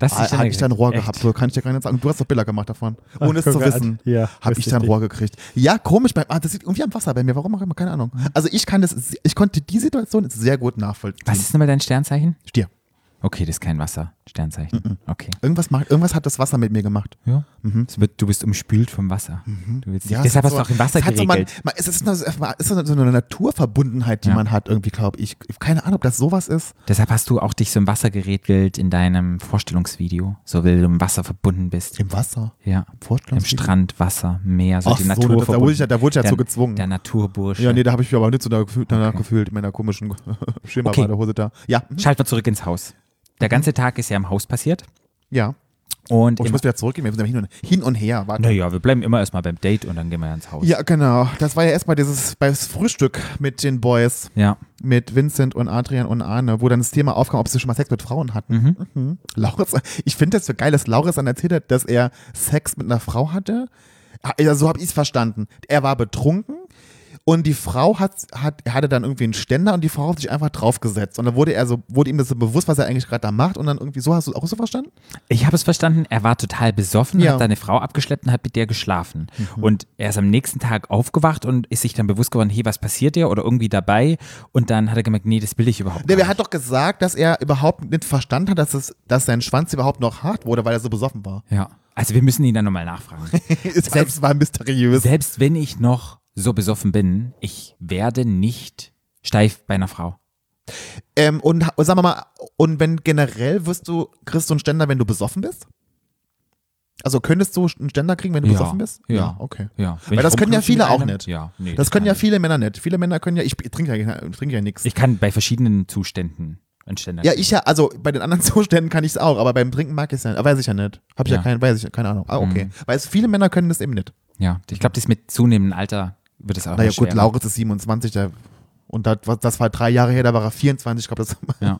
Das Ah, hatte ich da ein Rohr gehabt, so kann ich dir gar nicht sagen. Du hast doch Bilder gemacht davon. Ohne es guck zu an. wissen, Ja, habe ich da ein Rohr gekriegt. Ja, komisch, bei, ah, das liegt irgendwie am Wasser bei mir. Warum auch immer, keine Ahnung. Also ich kann das, ich konnte die Situation sehr gut nachvollziehen. Was ist nochmal dein Sternzeichen? Stier. Okay, das ist kein Wasser. Sternzeichen. Okay. Irgendwas, macht, irgendwas hat das Wasser mit mir gemacht. Ja. Wird, du bist umspült vom Wasser. Du willst, Ja, deshalb es hast du auch im Wasser es hat so geregelt. man, man, es ist, eine, es ist so eine Naturverbundenheit, die Ja. man hat, irgendwie, glaube ich. Keine Ahnung, ob das sowas ist. Deshalb hast du auch dich so im Wasser geregelt in deinem Vorstellungsvideo. So, weil du im Wasser verbunden bist. Im Wasser. Ja. Im Vorstellungsvideo? Strand, Wasser, Meer, so Ach die so, Natur da- wurde ich ja- da wurde ich ja der, zu gezwungen. Der Naturbursche. Ja, nee, da habe ich mich aber nicht so danach Okay. gefühlt in meiner komischen Schema Okay. Hose da. Ja, mhm. Schalten wir zurück ins Haus. Der ganze Tag ist ja im Haus passiert. ja. Und Oh, ich muss wieder zurückgehen, wir sind hin und, hin und her. Warte. naja, wir bleiben immer erstmal beim Date und dann gehen wir ja ins Haus. Ja, genau. Das war ja erstmal dieses beim Frühstück mit den Boys, Ja. mit Vincent und Adrian und Arne, wo dann das Thema aufkam, ob sie schon mal Sex mit Frauen hatten. Mhm. Lauritz, ich finde das so geil, dass Lauritz dann erzählt hat, dass er Sex mit einer Frau hatte. Ja, so habe ich es verstanden. Er war betrunken und die Frau hat, hat, er hatte dann irgendwie einen Ständer und die Frau hat sich einfach draufgesetzt. Und dann wurde er so, wurde ihm das so bewusst, was er eigentlich gerade da macht. Und dann irgendwie so, hast du es auch so verstanden? Ich habe es verstanden, er war total besoffen, Ja. Mhm. hat seine Frau abgeschleppt und hat mit der geschlafen. Und er ist am nächsten Tag aufgewacht und ist sich dann bewusst geworden, hey, was passiert dir? Oder irgendwie dabei. Und dann hat er gemerkt, nee, das will ich überhaupt Der, nicht. er hat doch gesagt, dass er überhaupt nicht verstanden hat, dass, es, dass sein Schwanz überhaupt noch hart wurde, weil er so besoffen war. Ja. Also wir müssen ihn dann nochmal nachfragen. Selbst war mysteriös. Selbst wenn ich noch so besoffen bin, ich werde nicht steif bei einer Frau. Ähm, und, sagen wir mal, und wenn generell wirst du, kriegst du einen Ständer, wenn du besoffen bist? Also könntest du einen Ständer kriegen, wenn du Ja, besoffen bist? ja. okay. Ja. Weil das können ja viele auch einem- nicht. Ja, nee, Das können ja kann viele Männer nicht. Viele Männer können ja, ich, ich trinke ja, ich trinke ja nichts. Ich kann bei verschiedenen Zuständen einen Ständer Ja, ich ja, also bei den anderen Zuständen kann ich es auch, aber beim Trinken mag ich es ja, weiß ich ja nicht. Hab ich ja, Ja. kein, weiß ich, keine Ahnung. Ah, okay. Mhm. Weil es viele Männer können das eben nicht. Ja, ich glaube, das mit zunehmendem Alter wird es auch Naja, gut. Lauritz ist 27, der, und das, war- das war drei Jahre her, da war er 24, ich glaube, das Ja.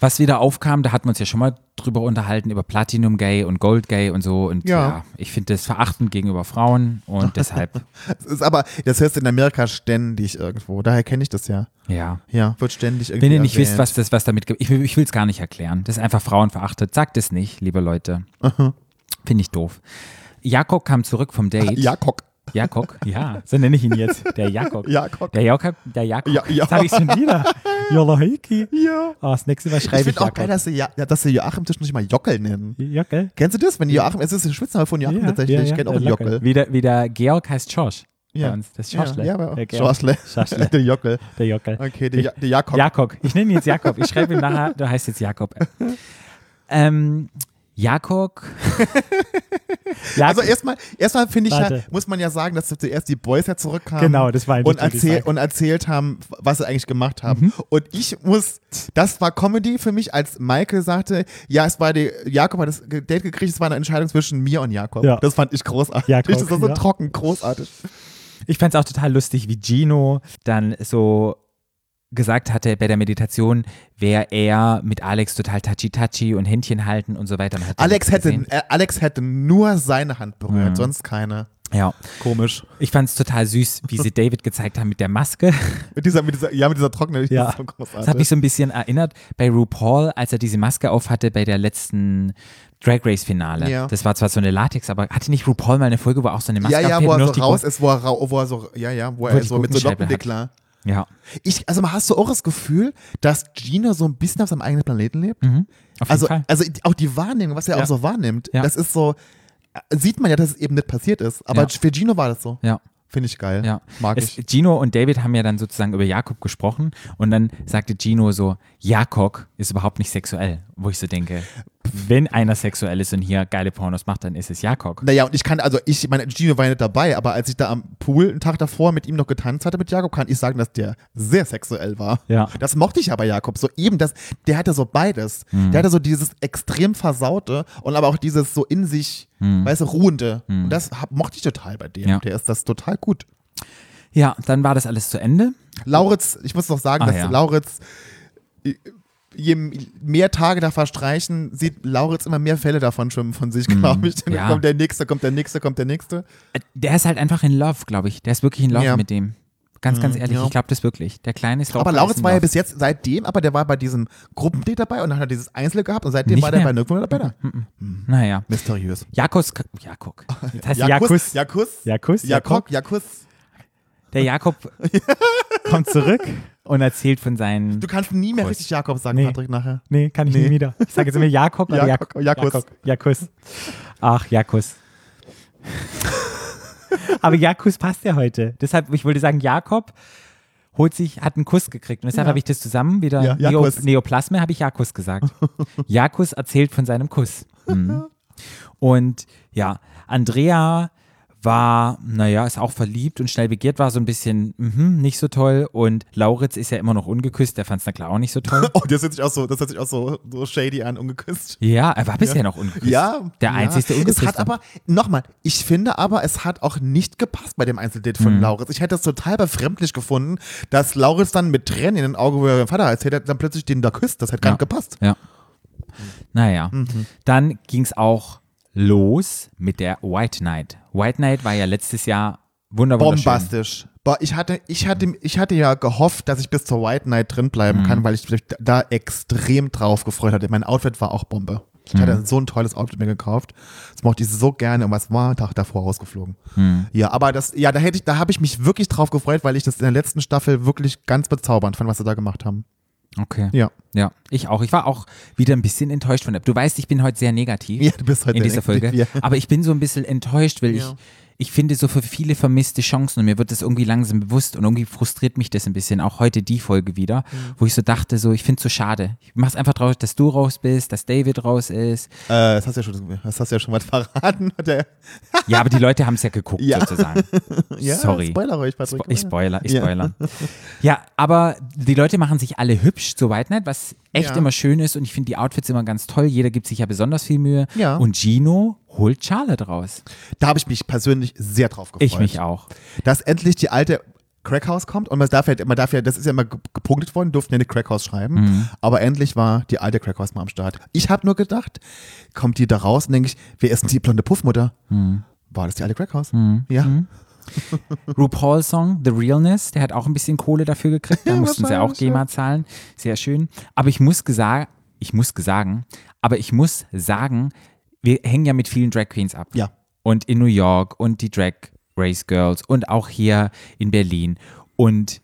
Was wieder aufkam, da hatten wir uns ja schon mal drüber unterhalten, über Platinum Gay und Gold Gay und so. Und Ja. ja, ich finde das verachtend gegenüber Frauen und deshalb, Das ist aber, das hörst du in Amerika ständig irgendwo. Daher kenne ich das ja. ja. Ja, wird ständig irgendwie. Wenn ihr nicht wisst, erwähnt. was das, was damit gibt, ich, will- ich will es gar nicht erklären. Das ist einfach frauenverachtet. Sagt es nicht, liebe Leute. Finde ich doof. Jakob kam zurück vom Date. Jakob. Jakob, ja, so nenne ich ihn jetzt. Der Jakob. Jakob. Der Jakob, der Jakob. Ja, ja. Jetzt habe ich schon wieder. Jolla Heiki. Ja. Oh, das nächste Mal Ich schreibe ich, finde auch geil, dass sie, ja, dass sie Joachim Tisch nicht mal Jockel nennen. Jockel? Kennst du das? Wenn Joachim, es ist ein Spitzname von Joachim tatsächlich. ich kenne auch der Jockel. Wie der, wie der Georg heißt Schorsch. Ja. Bei uns. Das ist Schorschle. Ja, Georg. Schorschle. Schorschle. Der Jockel. Der Jockel. Okay, der, Ja- der Jakob. Jakob. Ich nenne ihn jetzt Jakob. Ich schreibe ihm nachher, du heißt jetzt Jakob. Ähm, Jakob. Also erstmal, erstmal finde ich ja, muss man ja sagen, dass zuerst die Boys ja zurückkamen. Genau, das war und, erzähl, und erzählt haben, was sie eigentlich gemacht haben. Mhm. Und ich muss, das war Comedy für mich, als Michael sagte, ja, es war die, Jakob hat das Date gekriegt, es war eine Entscheidung zwischen mir und Jakob. Ja. Das fand ich großartig. Jakob, das war so ja. trocken, großartig. Ich fand es auch total lustig, wie Gino dann so gesagt hatte bei der Meditation, wäre er mit Alex total touchy-touchy und Händchen halten und so weiter. Alex hätte, äh, Alex hätte nur seine Hand berührt, Ja. sonst keine. Ja. Komisch. Ich fand es total süß, wie sie David gezeigt haben mit der Maske. Mit dieser, mit dieser, ja, mit dieser trockenen, Ja. das so hat mich so ein bisschen erinnert bei RuPaul, als er diese Maske aufhatte bei der letzten Drag Race Finale. Ja. Das war zwar so eine Latex, aber hatte nicht RuPaul mal eine Folge, wo er auch so eine Maske ja, ja, wo er so raus ist, wo er, wo er so, ja, ja, wo Wo er so mit so. Lockendeckler. Ja, Ich, also hast du auch das Gefühl, dass Gino so ein bisschen auf seinem eigenen Planeten lebt? auf jeden Also, Fall. also auch die Wahrnehmung, was er Ja. auch so wahrnimmt, Ja. das ist so, äh, sieht man ja, dass es eben nicht passiert ist. Aber Ja. für Gino war das so. Ja. Finde ich geil. Ja. Mag es, ich. Gino und David haben ja dann sozusagen über Jakob gesprochen und dann sagte Gino so, Jakob ist überhaupt nicht sexuell. Wo ich so denke, wenn einer sexuell ist und hier geile Pornos macht, dann ist es Jakob. Naja, und ich kann, also ich, meine, Gino war ja nicht dabei, aber als ich da am Pool einen Tag davor mit ihm noch getanzt hatte mit Jakob, kann ich sagen, dass der sehr sexuell war. Ja. Das mochte ich aber Jakob. So eben das, der hatte so beides. Mhm. Der hatte so dieses extrem versaute und aber auch dieses so in sich, weißt du, ruhende. Und das hab, mochte ich total bei dem. Mhm. Ja. Der ist das total gut. Ja, dann war das alles zu Ende. Lauritz, ich muss noch sagen, Ah, dass ja. Lauritz, je mehr Tage da verstreichen, sieht Lauritz immer mehr Fälle davon schwimmen von sich, glaube ich. Dann Mhm. Ja. kommt der nächste, kommt der nächste, kommt der nächste. Äh, Der ist halt einfach in Love, glaube ich. Der ist wirklich in Love Ja. mit dem. Ganz, ganz ehrlich, ja. ich glaube das wirklich. Der kleine Stalker Aber ist Lauritz war ja bis jetzt seitdem, aber der war bei diesem Gruppendate dabei und dann hat er dieses Einzel gehabt und seitdem Nicht war der mehr. bei nirgendwo mehr dabei. Da. Naja. Mysteriös. Jakos, Jakok. Das heißt Jakus, Jakus. Jakus, Jakus, Jakob, Jakus. Der Jakob kommt zurück und erzählt von seinen. Du kannst nie mehr Kuss. richtig Jakob sagen, Nee. Patrick, nachher. Nee, kann ich Nee. nie wieder. Ich sage jetzt immer Jakob oder Jakob, Jak Jakus. Jakus. Ach, Jakus. Aber Jakus passt ja heute. Deshalb, ich wollte sagen, Jakob holt sich, hat einen Kuss gekriegt. Und deshalb Ja. habe ich das zusammen wieder. Ja, Neo. Neoplasme habe ich Jakus gesagt. Jakus erzählt von seinem Kuss. Mhm. Und ja, Andrea war, naja, ist auch verliebt und schnell begehrt, war so ein bisschen mhm, nicht so toll. Und Lauritz ist ja immer noch ungeküsst, der fand es na klar auch nicht so toll. Oh, das hört sich auch so, das hört sich auch so, so shady an, ungeküsst. Ja, er war bisher noch ungeküsst. Ja, Der ja. einzigste Es ungeküsste. hat aber, nochmal, ich finde aber, es hat auch nicht gepasst bei dem Einzeldate Mhm. von Lauritz. Ich hätte es total befremdlich gefunden, dass Lauritz dann mit Tränen in den Augen, wo er seinen Vater erzählt hat, dann plötzlich den da küsst. Das hätte gar Ja. nicht gepasst. Ja. Naja, Mhm. dann ging es auch los mit der White Knight. White Knight war ja letztes Jahr wunder wunderschön. Bombastisch. Ich hatte, ich, hatte, ich hatte ja gehofft, dass ich bis zur White Night drin bleiben Mhm. kann, weil ich mich da extrem drauf gefreut hatte. Mein Outfit war auch Bombe. Ich Mhm. hatte so ein tolles Outfit mir gekauft. Das mochte ich so gerne und was war Tag davor rausgeflogen. Mhm. Ja, aber das, ja, da hätte ich, da habe ich mich wirklich drauf gefreut, weil ich das in der letzten Staffel wirklich ganz bezaubernd fand, was sie da gemacht haben. Okay. Ja. Ja, ich auch. Ich war auch wieder ein bisschen enttäuscht von der. Du weißt, ich bin heute sehr negativ Ja, du bist heute in dieser Folge. Ja. Aber ich bin so ein bisschen enttäuscht, weil Ja. ich, ich finde so für viele vermisste Chancen und mir wird das irgendwie langsam bewusst und irgendwie frustriert mich das ein bisschen. Auch heute die Folge wieder, Mhm. wo ich so dachte, so, ich finde es so schade. Ich mach's einfach traurig, dass du raus bist, dass David raus ist. Äh, das hast du ja schon, das hast ja schon was verraten. Ja, aber die Leute haben es ja geguckt, Ja. sozusagen. ja, Sorry. Spoiler ruhig, Patrick. Spo ich spoiler, ich Ja. spoiler. Ja, aber die Leute machen sich alle hübsch zur White Night, was echt Ja. immer schön ist und ich finde die Outfits immer ganz toll. Jeder gibt sich ja besonders viel Mühe. Ja. Und Gino holt Charlotte raus. Da habe ich mich persönlich sehr drauf gefreut. Ich mich auch. dass endlich die alte Crackhouse kommt und man darf ja, man darf ja, das ist ja immer ge- gepunktet worden, durften ja nicht Crackhouse schreiben, Mhm. aber endlich war die alte Crackhouse mal am Start. Ich habe nur gedacht, kommt die da raus und denke ich, wer ist denn die blonde Puffmutter? Mhm. War das die alte Crackhouse? Ja. RuPaul Song, The Realness, der hat auch ein bisschen Kohle dafür gekriegt. Da mussten sie auch. GEMA zahlen. Sehr schön. Aber ich muss gesagt, ich muss sagen, aber ich muss sagen, wir hängen ja mit vielen Drag Queens ab. Ja. Und in New York und die Drag Race Girls und auch hier in Berlin. Und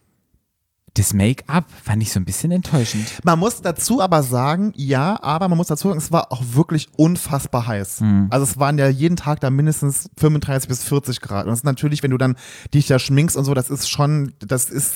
das Make-up fand ich so ein bisschen enttäuschend. Man muss dazu aber sagen, ja, aber man muss dazu sagen, es war auch wirklich unfassbar heiß. Mhm. Also es waren ja jeden Tag da mindestens 35 bis 40 Grad. Und das ist natürlich, wenn du dann dich da schminkst und so, das ist schon, das ist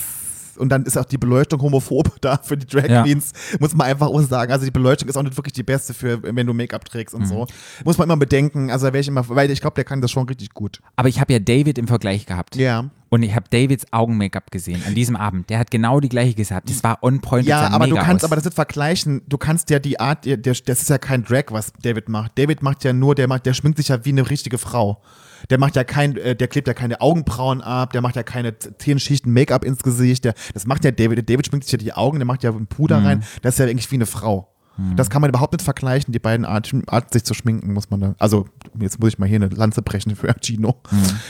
und dann ist auch die Beleuchtung homophob da für die Drag Ja. Queens, muss man einfach auch sagen. Also die Beleuchtung ist auch nicht wirklich die beste für, wenn du Make-up trägst und Mhm. so. Muss man immer bedenken. Also wäre ich immer, weil ich glaube, der kann das schon richtig gut. Aber ich habe ja David im Vergleich gehabt. Ja. Und ich habe Davids Augen-Make-up gesehen an diesem Abend. Der hat genau die gleiche gehabt. Das war on point. Ja, aber du kannst aus. aber das nicht vergleichen. Du kannst ja die Art, der, der, das ist ja kein Drag, was David macht. David macht ja nur, der macht, der schminkt sich ja wie eine richtige Frau. Der macht ja kein, äh, der klebt ja keine Augenbrauen ab, der macht ja keine zehn Schichten Make-up ins Gesicht. Der, das macht ja David. David schminkt sich ja die Augen, der macht ja einen Puder Mhm. rein. Das ist ja eigentlich wie eine Frau. Das kann man überhaupt nicht vergleichen, die beiden Arten, Art, sich zu schminken, muss man da. Also, jetzt muss ich mal hier eine Lanze brechen für Gino.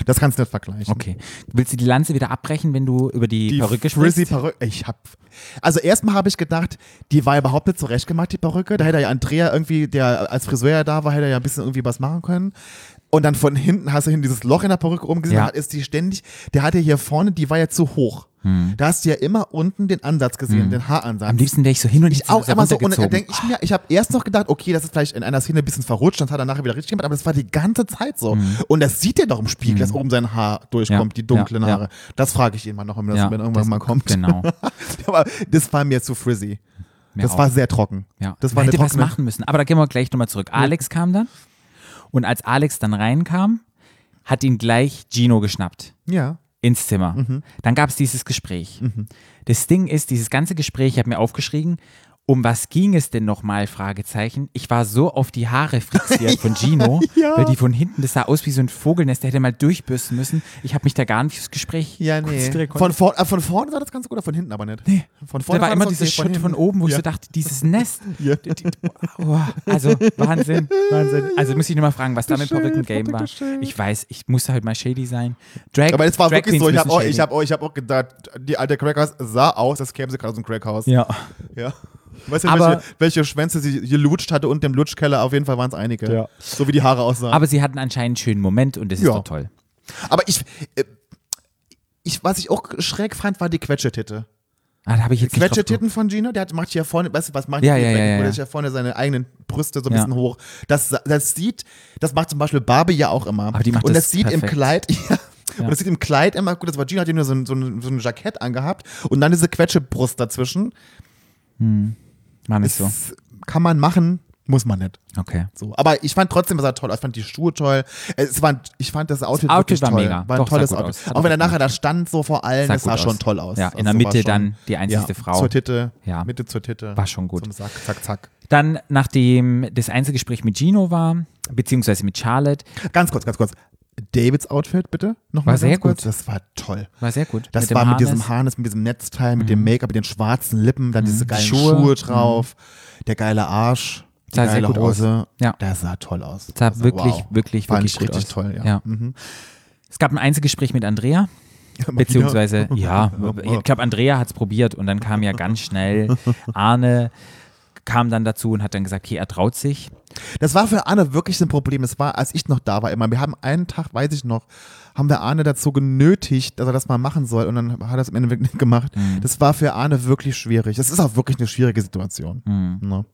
Das kannst du nicht vergleichen. Okay. Willst du die Lanze wieder abbrechen, wenn du über die, Die Perücke sprichst? Perücke. Ich hab. Also erstmal habe ich gedacht, die war überhaupt nicht zurecht gemacht, die Perücke. Da hätte ja Andrea irgendwie, der als Friseur da war, hätte ja ein bisschen irgendwie was machen können. Und dann von hinten hast du hin dieses Loch in der Perücke oben gesehen, Ja. da ist die ständig, der hatte hier vorne, die war ja zu hoch. Da hast du ja immer unten den Ansatz gesehen, den Haaransatz. Am liebsten wäre ich so hin und Ich auch immer so, und dann denke ich mir, ich habe erst noch gedacht, okay, das ist vielleicht in einer Szene ein bisschen verrutscht, dann hat er nachher wieder richtig gemacht, aber das war die ganze Zeit so. Und das sieht er doch im Spiegel, dass oben sein Haar durchkommt. Ja, die dunklen ja. Haare. Das frage ich ihn mal noch, wenn das wenn irgendwann das- mal kommt. genau. aber das war mir zu frizzy. Mir das auch. war sehr trocken. Ja. Das Man war eine hätte was trockene. machen müssen. Aber da gehen wir gleich nochmal zurück. Alex kam dann und als Alex dann reinkam, hat ihn gleich Gino geschnappt Ja. ins Zimmer. Mhm. Dann gab es dieses Gespräch. Das Ding ist, dieses ganze Gespräch, ich habe mir aufgeschrieben, um was ging es denn nochmal? Fragezeichen. Ich war so auf die Haare fixiert von Gino, Ja. weil die von hinten, das sah aus wie so ein Vogelnest, der hätte mal durchbürsten müssen. Ich habe mich da gar nicht fürs Gespräch Ja, nee. Von, vor, äh, von vorne sah das ganz gut, aber von hinten aber nicht. Nee. Von Da vorne war immer dieser Schritt von oben, wo ich ja. so dachte, dieses Nest. Ja. Die- die- Oh, also Wahnsinn, Wahnsinn. Also muss ich nur mal fragen, was da mit Shade, Perücken-Game war. Ich weiß, ich musste halt mal shady sein. Drag, Aber es war Drag wirklich so, ich habe auch, ich hab, auch- ich hab auch gedacht, die alte Crackers sah aus, als käme sie gerade aus dem Crackhaus. Ja. Ja. Weißt du, Aber- welche, welche Schwänze sie gelutscht hatte und dem Lutschkeller? Auf jeden Fall waren es einige. Ja. So wie die Haare aussahen. Aber sie hatten anscheinend einen schönen Moment und das ist Ja. doch toll. Aber ich, äh, ich, was ich auch schräg fand, war die Quetschetitte. Ah, da habe ich jetzt Quetschetitten von Gino, der hat, macht hier vorne, weißt du, was macht Ja, ja, ja, ja, ja. ist ja vorne seine eigenen Brüste so ein Ja. bisschen hoch. Das, das sieht, das macht zum Beispiel Barbie ja auch immer. Aber die macht und das das, sieht im perfekt. Kleid, ja, Ja. Und das sieht im Kleid immer gut, das war Gino hat ja nur so ein, so, ein, so ein Jackett angehabt und dann diese Quetschebrust dazwischen. War nicht so. Das kann man machen, muss man nicht. Okay. So. Aber ich fand trotzdem, es sah toll. Ich fand die Schuhe toll. Es war, ich fand das Outfit, Outfit wirklich war toll. mega. War ein Doch, tolles Outfit. Auch wenn er nachher da stand, so vor allen, Sah das sah schon aus. toll aus. Ja, in Also der war Mitte schon- dann die einzigste ja, Frau. Zur Titte. Ja. Mitte zur Titte. War schon gut. Zum Sack, zack, zack. Dann, nachdem das Einzelgespräch mit Gino war, beziehungsweise mit Charlotte, Ganz kurz, ganz kurz. Davids Outfit, bitte. Nochmal War sehr kurz. gut. Das war toll. war sehr gut. Das dem war mit diesem Harness, mit diesem Netzteil, mit dem Make-up, mit den schwarzen Lippen, dann diese geilen Schuhe. Schuhe, drauf, der geile Arsch, die Sah geile. Hose. Ja. Das sah toll aus. Sah Also, wirklich, wow. wirklich, Fand wirklich richtig aus. toll, ja. Ja. Mhm. Es gab ein Einzelgespräch mit Andrea, beziehungsweise, ja, ich glaube, Andrea hat es probiert und dann kam ja ganz schnell Arne kam dann dazu und hat dann gesagt, okay, er traut sich. Das war für Arne wirklich ein Problem. Es war, als ich noch da war, immer. Wir haben einen Tag, weiß ich noch, haben wir Arne dazu genötigt, dass er das mal machen soll und dann hat er es im Endeffekt nicht gemacht. Das war für Arne wirklich schwierig. Das ist auch wirklich eine schwierige Situation. Ne?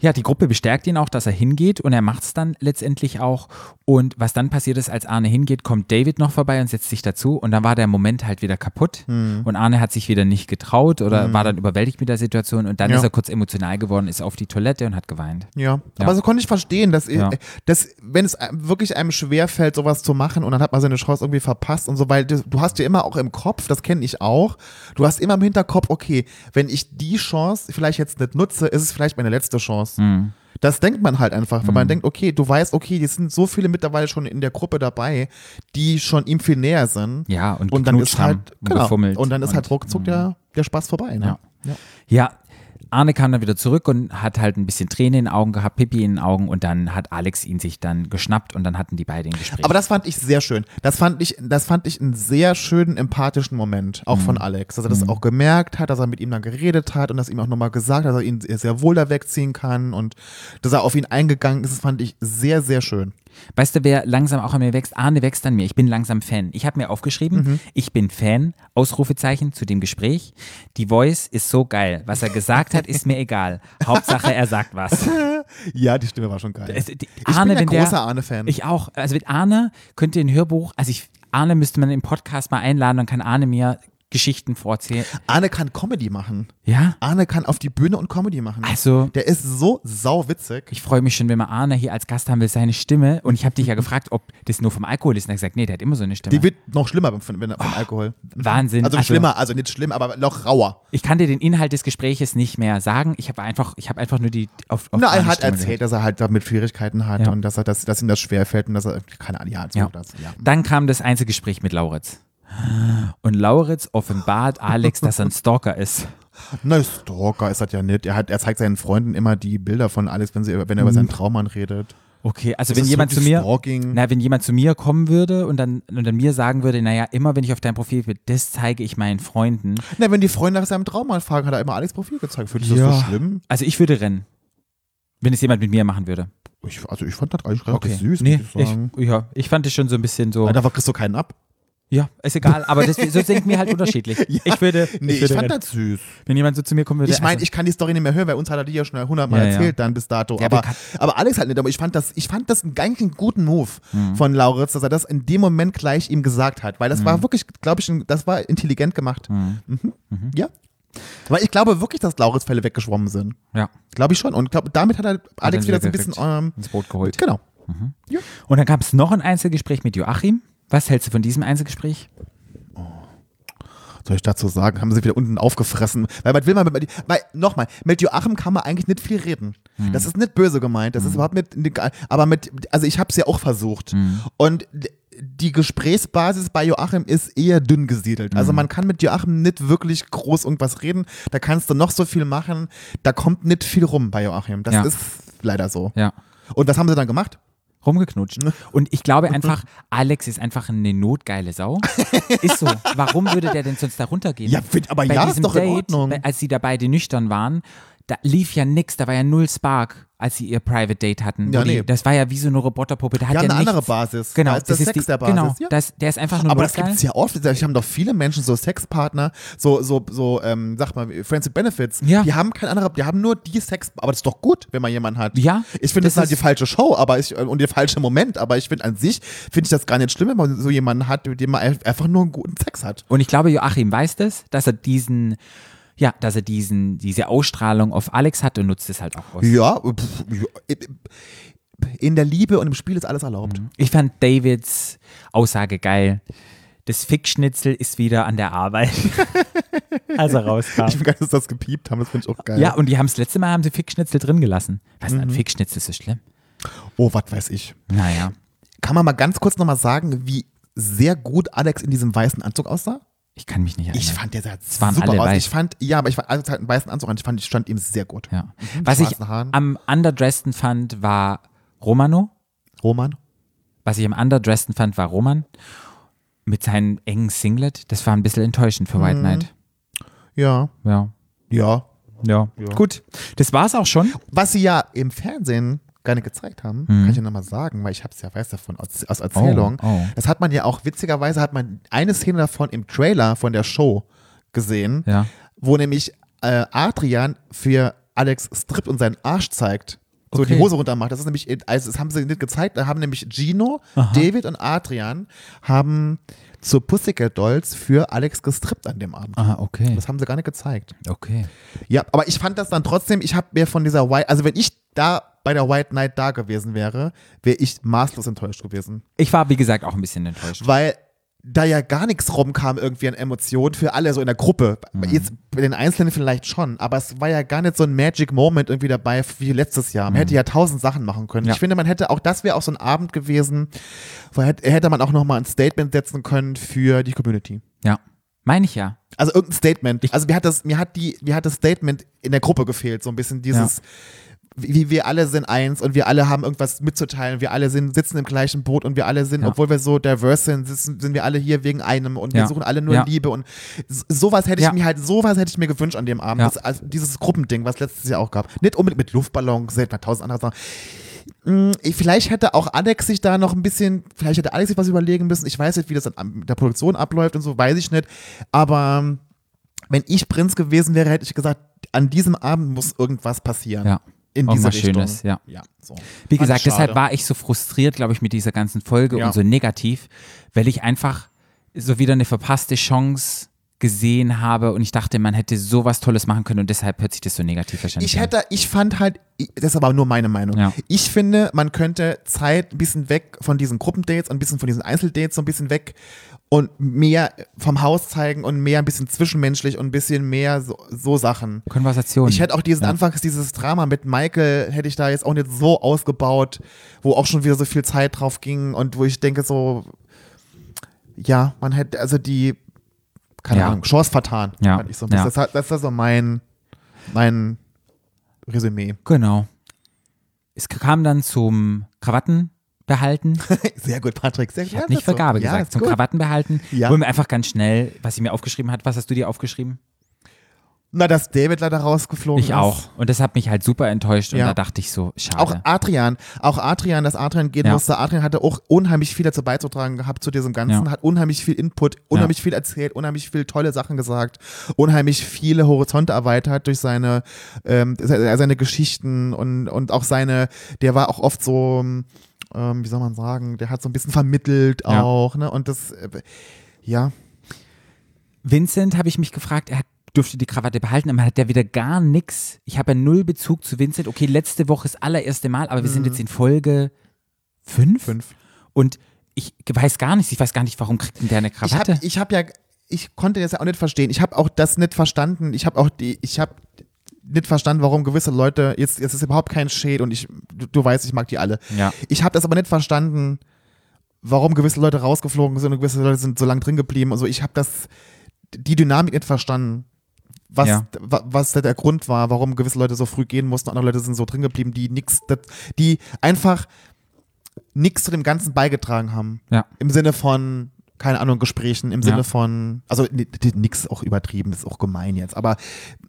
Ja, die Gruppe bestärkt ihn auch, dass er hingeht und er macht es dann letztendlich auch. Und was dann passiert ist, als Arne hingeht, kommt David noch vorbei und setzt sich dazu und dann war der Moment halt wieder kaputt und Arne hat sich wieder nicht getraut oder war dann überwältigt mit der Situation und dann Ja. ist er kurz emotional geworden, ist auf die Toilette und hat geweint. Ja, aber so konnte ich verstehen, dass, Ja. dass wenn es einem wirklich einem schwerfällt, sowas zu machen und dann hat man seine Chance irgendwie verpasst und so, weil du, du hast ja immer auch im Kopf, das kenne ich auch, du hast immer im Hinterkopf, okay, wenn ich die Chance vielleicht jetzt nicht nutze, ist es vielleicht meine letzte Chance. Mhm. Das denkt man halt einfach, weil man denkt, okay, du weißt, okay, es sind so viele mittlerweile schon in der Gruppe dabei, die schon ihm viel näher sind. Ja, und, Und dann ist halt, genau, und dann ist halt ruckzuck der, der Spaß vorbei. Ne? Ja. Ja, Arne kam dann wieder zurück und hat halt ein bisschen Tränen in den Augen gehabt, Pippi in den Augen und dann hat Alex ihn sich dann geschnappt und dann hatten die beiden ein Gespräch. Aber das fand ich sehr schön. Das fand ich, das fand ich einen sehr schönen, empathischen Moment, auch Mhm. von Alex. Dass er das auch gemerkt hat, dass er mit ihm dann geredet hat und dass ihm auch nochmal gesagt hat, dass er ihn sehr wohl da wegziehen kann und dass er auf ihn eingegangen ist, das fand ich sehr, sehr schön. Weißt du, wer langsam auch an mir wächst? Arne wächst an mir. Ich bin langsam Fan. Ich habe mir aufgeschrieben, Mhm. ich bin Fan, Ausrufezeichen zu dem Gespräch. Die Voice ist so geil. Was er gesagt hat, ist mir egal. Hauptsache, er sagt was. Ja, die Stimme war schon geil. Es- die- ich Arne, bin ein der- großer Arne-Fan. Ich auch. Also mit Arne könnte ein Hörbuch, also ich, Arne müsste man im Podcast mal einladen, dann kann Arne mir Geschichten vorzählen. Arne kann Comedy machen. Ja? Arne kann auf die Bühne und Comedy machen. Also, der ist so sauwitzig. ich freue mich schon, wenn man Arne hier als Gast haben will, seine Stimme. Und ich habe dich ja gefragt, ob das nur vom Alkohol ist. Und er hat gesagt, nee, der hat immer so eine Stimme. Die wird noch schlimmer vom, wenn, vom Alkohol. Wahnsinn. Also, Also- schlimmer, also nicht schlimm, aber noch rauer. ich kann dir den Inhalt des Gespräches nicht mehr sagen. Ich habe einfach, ich habe einfach nur die auf, auf Na, er hat Stimme erzählt, dass er halt damit Schwierigkeiten hat Ja. und dass, er, dass, dass ihm das schwerfällt und dass er, keine Ahnung, ja, so Ja. das, ja. Dann kam das Einzelgespräch mit Lauritz. Und Lauritz offenbart Alex, dass er ein Stalker ist. Na, Stalker ist das ja nicht. Er, hat, er zeigt seinen Freunden immer die Bilder von Alex, wenn, sie, wenn er über seinen Traummann redet. Okay, also Das wenn jemand zu mir, Stalking. na, wenn jemand zu mir kommen würde und dann, und dann mir sagen würde, naja, immer wenn ich auf dein Profil bin, das zeige ich meinen Freunden. Na, wenn die Freunde nach seinem Traummann fragen, hat er immer Alex Profil gezeigt. Finde ich das so schlimm? Also ich würde rennen. Wenn es jemand mit mir machen würde. Ich, also ich fand das eigentlich relativ Okay. süß, nee, muss ich sagen. ich, ja, ich fand es schon so ein bisschen so. Weil Davon kriegst du keinen ab. Ja, ist egal, aber das, so denken wir halt unterschiedlich. Ich würde, Nee, ich, würde fand rennen. das süß. wenn jemand so zu mir kommen würde. Ich meine, also, ich kann die Story nicht mehr hören, weil uns hat er die ja schon hundertmal Ja, ja. erzählt dann bis dato. Ja, aber, aber Alex halt nicht. Aber ich fand das, ich fand das einen, eigentlich einen guten Move Mhm. von Lauritz, dass er das in dem Moment gleich ihm gesagt hat. Weil das war wirklich, glaube ich, das war intelligent gemacht. Mhm. Ja. Weil ich glaube wirklich, dass Lauritz Fälle weggeschwommen sind. ja, Glaube ich schon. Und glaub, damit hat er Alex ihn wieder so ein bisschen. Ähm, ins Boot geholt. genau. Und dann gab es noch ein Einzelgespräch mit Joachim. Was hältst du von diesem Einzelgespräch? soll ich dazu sagen, haben sie wieder unten aufgefressen. Weil was will man mit, weil, nochmal, mit Joachim kann man eigentlich nicht viel reden. Das ist nicht böse gemeint, das ist überhaupt nicht, aber mit, also ich habe es ja auch versucht. Und d- die Gesprächsbasis bei Joachim ist eher dünn gesiedelt. Also man kann mit Joachim nicht wirklich groß irgendwas reden. Da kannst du noch so viel machen. Da kommt nicht viel rum bei Joachim. Das Ja. ist leider so. Ja. Und was haben sie dann gemacht? Rumgeknutscht. Und ich glaube einfach, Alex ist einfach eine notgeile Sau. Ist so. Warum würde der denn sonst da runtergehen? Ja, aber Bei ja, ist diesem doch in Date, Ordnung. als sie da beide nüchtern waren, da lief ja nix, da war ja null Spark, als sie ihr Private Date hatten. Ja, die, nee. Das war ja wie so eine Roboterpuppe. Da hat Ja, ja, eine nichts. andere Basis. Genau, Da ist der das Sex die, der Basis, Genau, ja. das, der ist einfach nur Aber das notgeil. gibt es ja oft. Ich haben doch viele Menschen so Sexpartner, so, so, so, ähm, sag mal, Friends with Benefits. Ja. Die haben kein anderer, die haben nur die Sex, aber das ist doch gut, wenn man jemanden hat. Ja, Ich finde, das, das ist halt die ist- falsche Show, aber ich, und der falsche Moment, aber ich finde an sich, finde ich das gar nicht schlimm, wenn man so jemanden hat, mit dem man einfach nur einen guten Sex hat. Und ich glaube, Joachim weiß das, dass er diesen, ja, dass er diesen, diese Ausstrahlung auf Alex hat und nutzt es halt auch aus. Ja, pff, ja, in der Liebe und im Spiel ist alles erlaubt. Ich fand Davids Aussage geil. Das Fickschnitzel ist wieder an der Arbeit. Als er rauskam. Ich bin geil, dass das gepiept haben, das finde ich auch geil. Ja, und die haben das letzte Mal haben sie Fickschnitzel drin gelassen. Was Mhm. ist denn ein Fickschnitzel so schlimm? Oh, was weiß ich. Naja. Kann man mal ganz kurz nochmal sagen, wie sehr gut Alex in diesem weißen Anzug aussah? Ich kann mich nicht erinnern. Ich fand, der sah Es waren super alle aus. weiß. Ich fand, ja, aber ich fand, hat einen weißen Anzug an. Ich fand, ich stand ihm sehr gut. ja. mit Was ich Haaren. am underdressedsten fand, war Romano. Roman? Was ich am underdressedsten fand, war Roman. Mit seinem engen Singlet. Das war ein bisschen enttäuschend für Mhm. White Knight. Ja. Ja. Ja. Ja. Gut. Das war's auch schon. Was sie ja im Fernsehen gar nicht gezeigt haben, kann ich ja nochmal sagen, weil ich habe es ja, weiß davon, aus, aus Erzählung. Mhm. Oh, oh. Das hat man ja auch, witzigerweise hat man eine Szene davon im Trailer von der Show gesehen, Ja. wo nämlich äh, Adrian für Alex strippt und seinen Arsch zeigt. So Okay. die Hose runter macht. Das ist nämlich, also das haben sie nicht gezeigt, da haben nämlich Gino, David und Adrian haben zu Pussycat Dolls für Alex gestrippt an dem Abend. Ah, okay. Das haben sie gar nicht gezeigt. Okay. Ja, aber ich fand das dann trotzdem, ich habe mir von dieser White, also wenn ich da bei der White Knight da gewesen wäre, wäre ich maßlos enttäuscht gewesen. Ich war, wie gesagt, auch ein bisschen enttäuscht. Weil da ja gar nichts rumkam irgendwie an Emotionen für alle so in der Gruppe. Jetzt bei den Einzelnen vielleicht schon, aber es war ja gar nicht so ein Magic Moment irgendwie dabei wie letztes Jahr. Man hätte ja tausend Sachen machen können. Ja. Ich finde, man hätte auch, das wäre auch so ein Abend gewesen, wo hätte, man auch nochmal ein Statement setzen können für die Community. Ja. Meine ich ja. Also irgendein Statement. also mir hat das, mir hat die, mir hat das Statement in der Gruppe gefehlt, so ein bisschen dieses, wie wie wir alle sind eins und wir alle haben irgendwas mitzuteilen, wir alle sind, sitzen im gleichen Boot und wir alle sind, Ja. obwohl wir so diverse sind, sitzen, sind wir alle hier wegen einem und wir Ja. suchen alle nur Ja. Liebe und sowas hätte ich mir halt, sowas hätte ich mir gewünscht an dem Abend. Das, also dieses Gruppending, was letztes Jahr auch gab. Nicht unbedingt mit Luftballons, selbst mal tausend andere Sachen. Ich- Vielleicht hätte auch Alex sich da noch ein bisschen, vielleicht hätte Alex sich was überlegen müssen. Ich weiß nicht, wie das mit der Produktion abläuft und so, weiß ich nicht. Aber ähm, wenn ich Prinz gewesen wäre, hätte ich gesagt, an diesem Abend muss irgendwas passieren. Ja. In diese Richtung. Schönes, ja. ja so. Wie gesagt, ich deshalb schade. war ich so frustriert, glaube ich, mit dieser ganzen Folge Ja. und so negativ, weil ich einfach so wieder eine verpasste Chance gesehen habe und ich dachte, man hätte sowas Tolles machen können und deshalb hört sich das so negativ wahrscheinlich Ich hätte, ich fand halt, das ist aber nur meine Meinung. Ja. Ich finde, man könnte Zeit ein bisschen weg von diesen Gruppendates und ein bisschen von diesen Einzeldates so ein bisschen weg und mehr vom Haus zeigen und mehr ein bisschen zwischenmenschlich und ein bisschen mehr so, so Sachen. Konversation. Ich hätte auch diesen Ja. Anfangs dieses Drama mit Michael hätte ich da jetzt auch nicht so ausgebaut, wo auch schon wieder so viel Zeit drauf ging und wo ich denke so ja, man hätte, also die, keine Ja. Ahnung, Chance vertan. Ja. Ich so. Ja. Das, hat- das ist so mein, mein Resümee. Genau. Es kam dann zum Krawattenbehalten. Sehr gut, Patrick. Sehr, Ich habe nicht Vergabe gesagt, zum Krawattenbehalten. Ja. Wo mir einfach ganz schnell, was ich mir aufgeschrieben hat, was hast du dir aufgeschrieben? Na, dass David leider rausgeflogen Ich ist. auch. Und das hat mich halt super enttäuscht und Ja. da dachte ich so, schade. Auch Adrian, auch Adrian, dass Adrian gehen Ja. musste. Adrian hatte auch unheimlich viel dazu beizutragen gehabt zu diesem Ganzen, Ja. hat unheimlich viel Input, unheimlich viel erzählt, unheimlich viel tolle Sachen gesagt, unheimlich viele Horizonte erweitert durch seine, ähm, se- seine Geschichten und, und auch seine, der war auch oft so, ähm, wie soll man sagen, der hat so ein bisschen vermittelt Ja. auch, ne? Und das, äh, ja, Vincent habe ich mich gefragt, er hat, dürfte die Krawatte behalten, aber hat der wieder gar nichts. Ich habe ja null Bezug zu Vincent. Okay, letzte Woche das allererste Mal, aber wir sind jetzt in Folge fünf. Mhm. fünf. Und ich weiß gar nichts, ich weiß gar nicht, warum kriegt denn der eine Ich Krawatte? habe ich hab ja, ich konnte das ja auch nicht verstehen. Ich habe auch das nicht verstanden. Ich habe auch die, ich habe nicht verstanden, warum gewisse Leute, jetzt, jetzt ist überhaupt kein Shade und ich, du, du weißt, ich mag die alle. Ja. Ich habe das aber nicht verstanden, warum gewisse Leute rausgeflogen sind und gewisse Leute sind so lange drin geblieben. Also ich habe das, die Dynamik nicht verstanden. Was, Ja. wa- was der Grund war, warum gewisse Leute so früh gehen mussten, andere Leute sind so drin geblieben, die nix, die einfach nichts zu dem Ganzen beigetragen haben. Ja. Im Sinne von, keine Ahnung, Gesprächen, im Sinne Ja. von, also nix auch übertrieben, das ist auch gemein jetzt, aber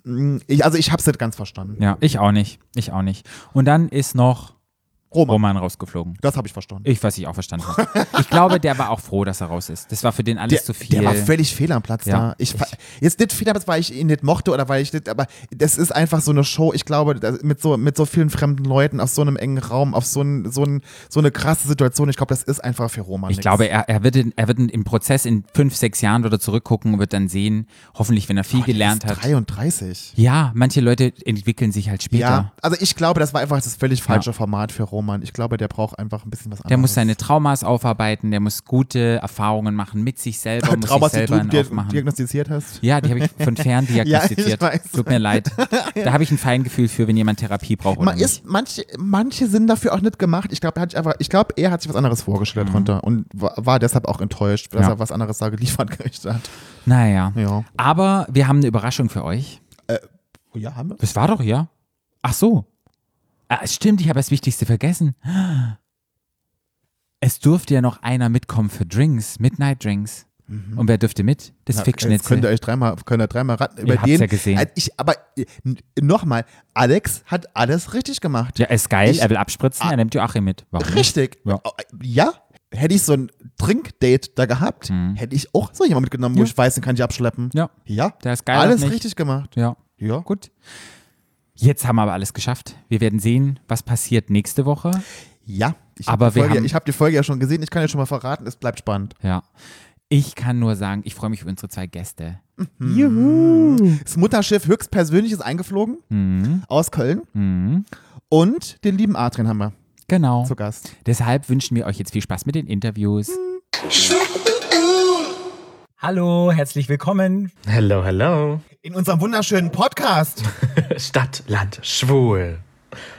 mh, ich, also ich hab's nicht ganz verstanden. Ja, ich auch nicht. Ich auch nicht. Und dann ist noch Roman, Roman rausgeflogen. das habe ich verstanden. Ich, was ich auch verstanden habe. Ich glaube, der war auch froh, dass er raus ist. Das war für den alles Der, zu viel. der war völlig fehl am Platz Ja, da. Ich, fa- jetzt nicht fehl am Platz, weil ich ihn nicht mochte oder weil ich nicht, aber das ist einfach so eine Show. Ich glaube, mit so, mit so vielen fremden Leuten auf so einem engen Raum, auf so, ein, so, ein, so eine krasse Situation, ich glaube, das ist einfach für Roman. ich nix. glaube, er, er, wird in, er wird im Prozess in fünf, sechs Jahren oder zurückgucken und wird dann sehen, hoffentlich, wenn er viel der gelernt hat. 33. Ja, manche Leute entwickeln sich halt später. Ja, also ich glaube, das war einfach das völlig falsche Format für Roman. Ich glaube, der braucht einfach ein bisschen was anderes. Der muss seine Traumas aufarbeiten, der muss gute Erfahrungen machen mit sich selber, muss Traumas, sich die selber du dir aufmachen. diagnostiziert hast. Ja, die habe ich von fern diagnostiziert. Ja. Tut mir leid. Da habe ich ein Feingefühl für, wenn jemand Therapie braucht oder Man ist, manche, manche sind dafür auch nicht gemacht. Ich glaube, er glaube, er hat sich was anderes vorgestellt runter und war, war deshalb auch enttäuscht, dass Mhm. Ja. er was anderes da geliefert gekriegt hat. Naja. Ja. Aber wir haben eine Überraschung für euch. Oh ja, haben wir. Das war doch, ja? Ach so. Ah, stimmt, ich habe das Wichtigste vergessen. Es durfte ja noch einer mitkommen für Drinks, Midnight Drinks. Und wer dürfte mit? Das Mhm. Ja, Fick jetzt könnt ihr euch dreimal, könnt ihr dreimal raten über den. ja gesehen. Äh, Ich, aber nochmal, Alex hat alles richtig gemacht. Ja, ist geil, Ich- er will abspritzen, Ah. er nimmt Joachim mit. Warum nicht? Richtig. Ja. Oh, Ja. Hätte ich so ein Trinkdate da gehabt, hätte ich auch so jemanden mitgenommen, wo Mhm. Ja. ich weiß, den kann ich abschleppen. Ja, Ja. der ist geil. Alles richtig gemacht. Ja, Ja. gut. Jetzt haben wir aber alles geschafft. Wir werden sehen, was passiert nächste Woche. Ja. Ich Aber habe die, wir Folge- haben- ich hab die Folge ja schon gesehen, ich kann ja schon mal verraten, es bleibt spannend. Ja. Ich kann nur sagen, ich freue mich auf unsere zwei Gäste. Das Mutterschiff höchstpersönlich ist eingeflogen Mhm. aus Köln Mhm. und den lieben Adrian haben wir Genau. zu Gast. Deshalb wünschen wir euch jetzt viel Spaß mit den Interviews. Hallo, herzlich willkommen. Hello, hello. In unserem wunderschönen Podcast. Stadt, Land, Schwul.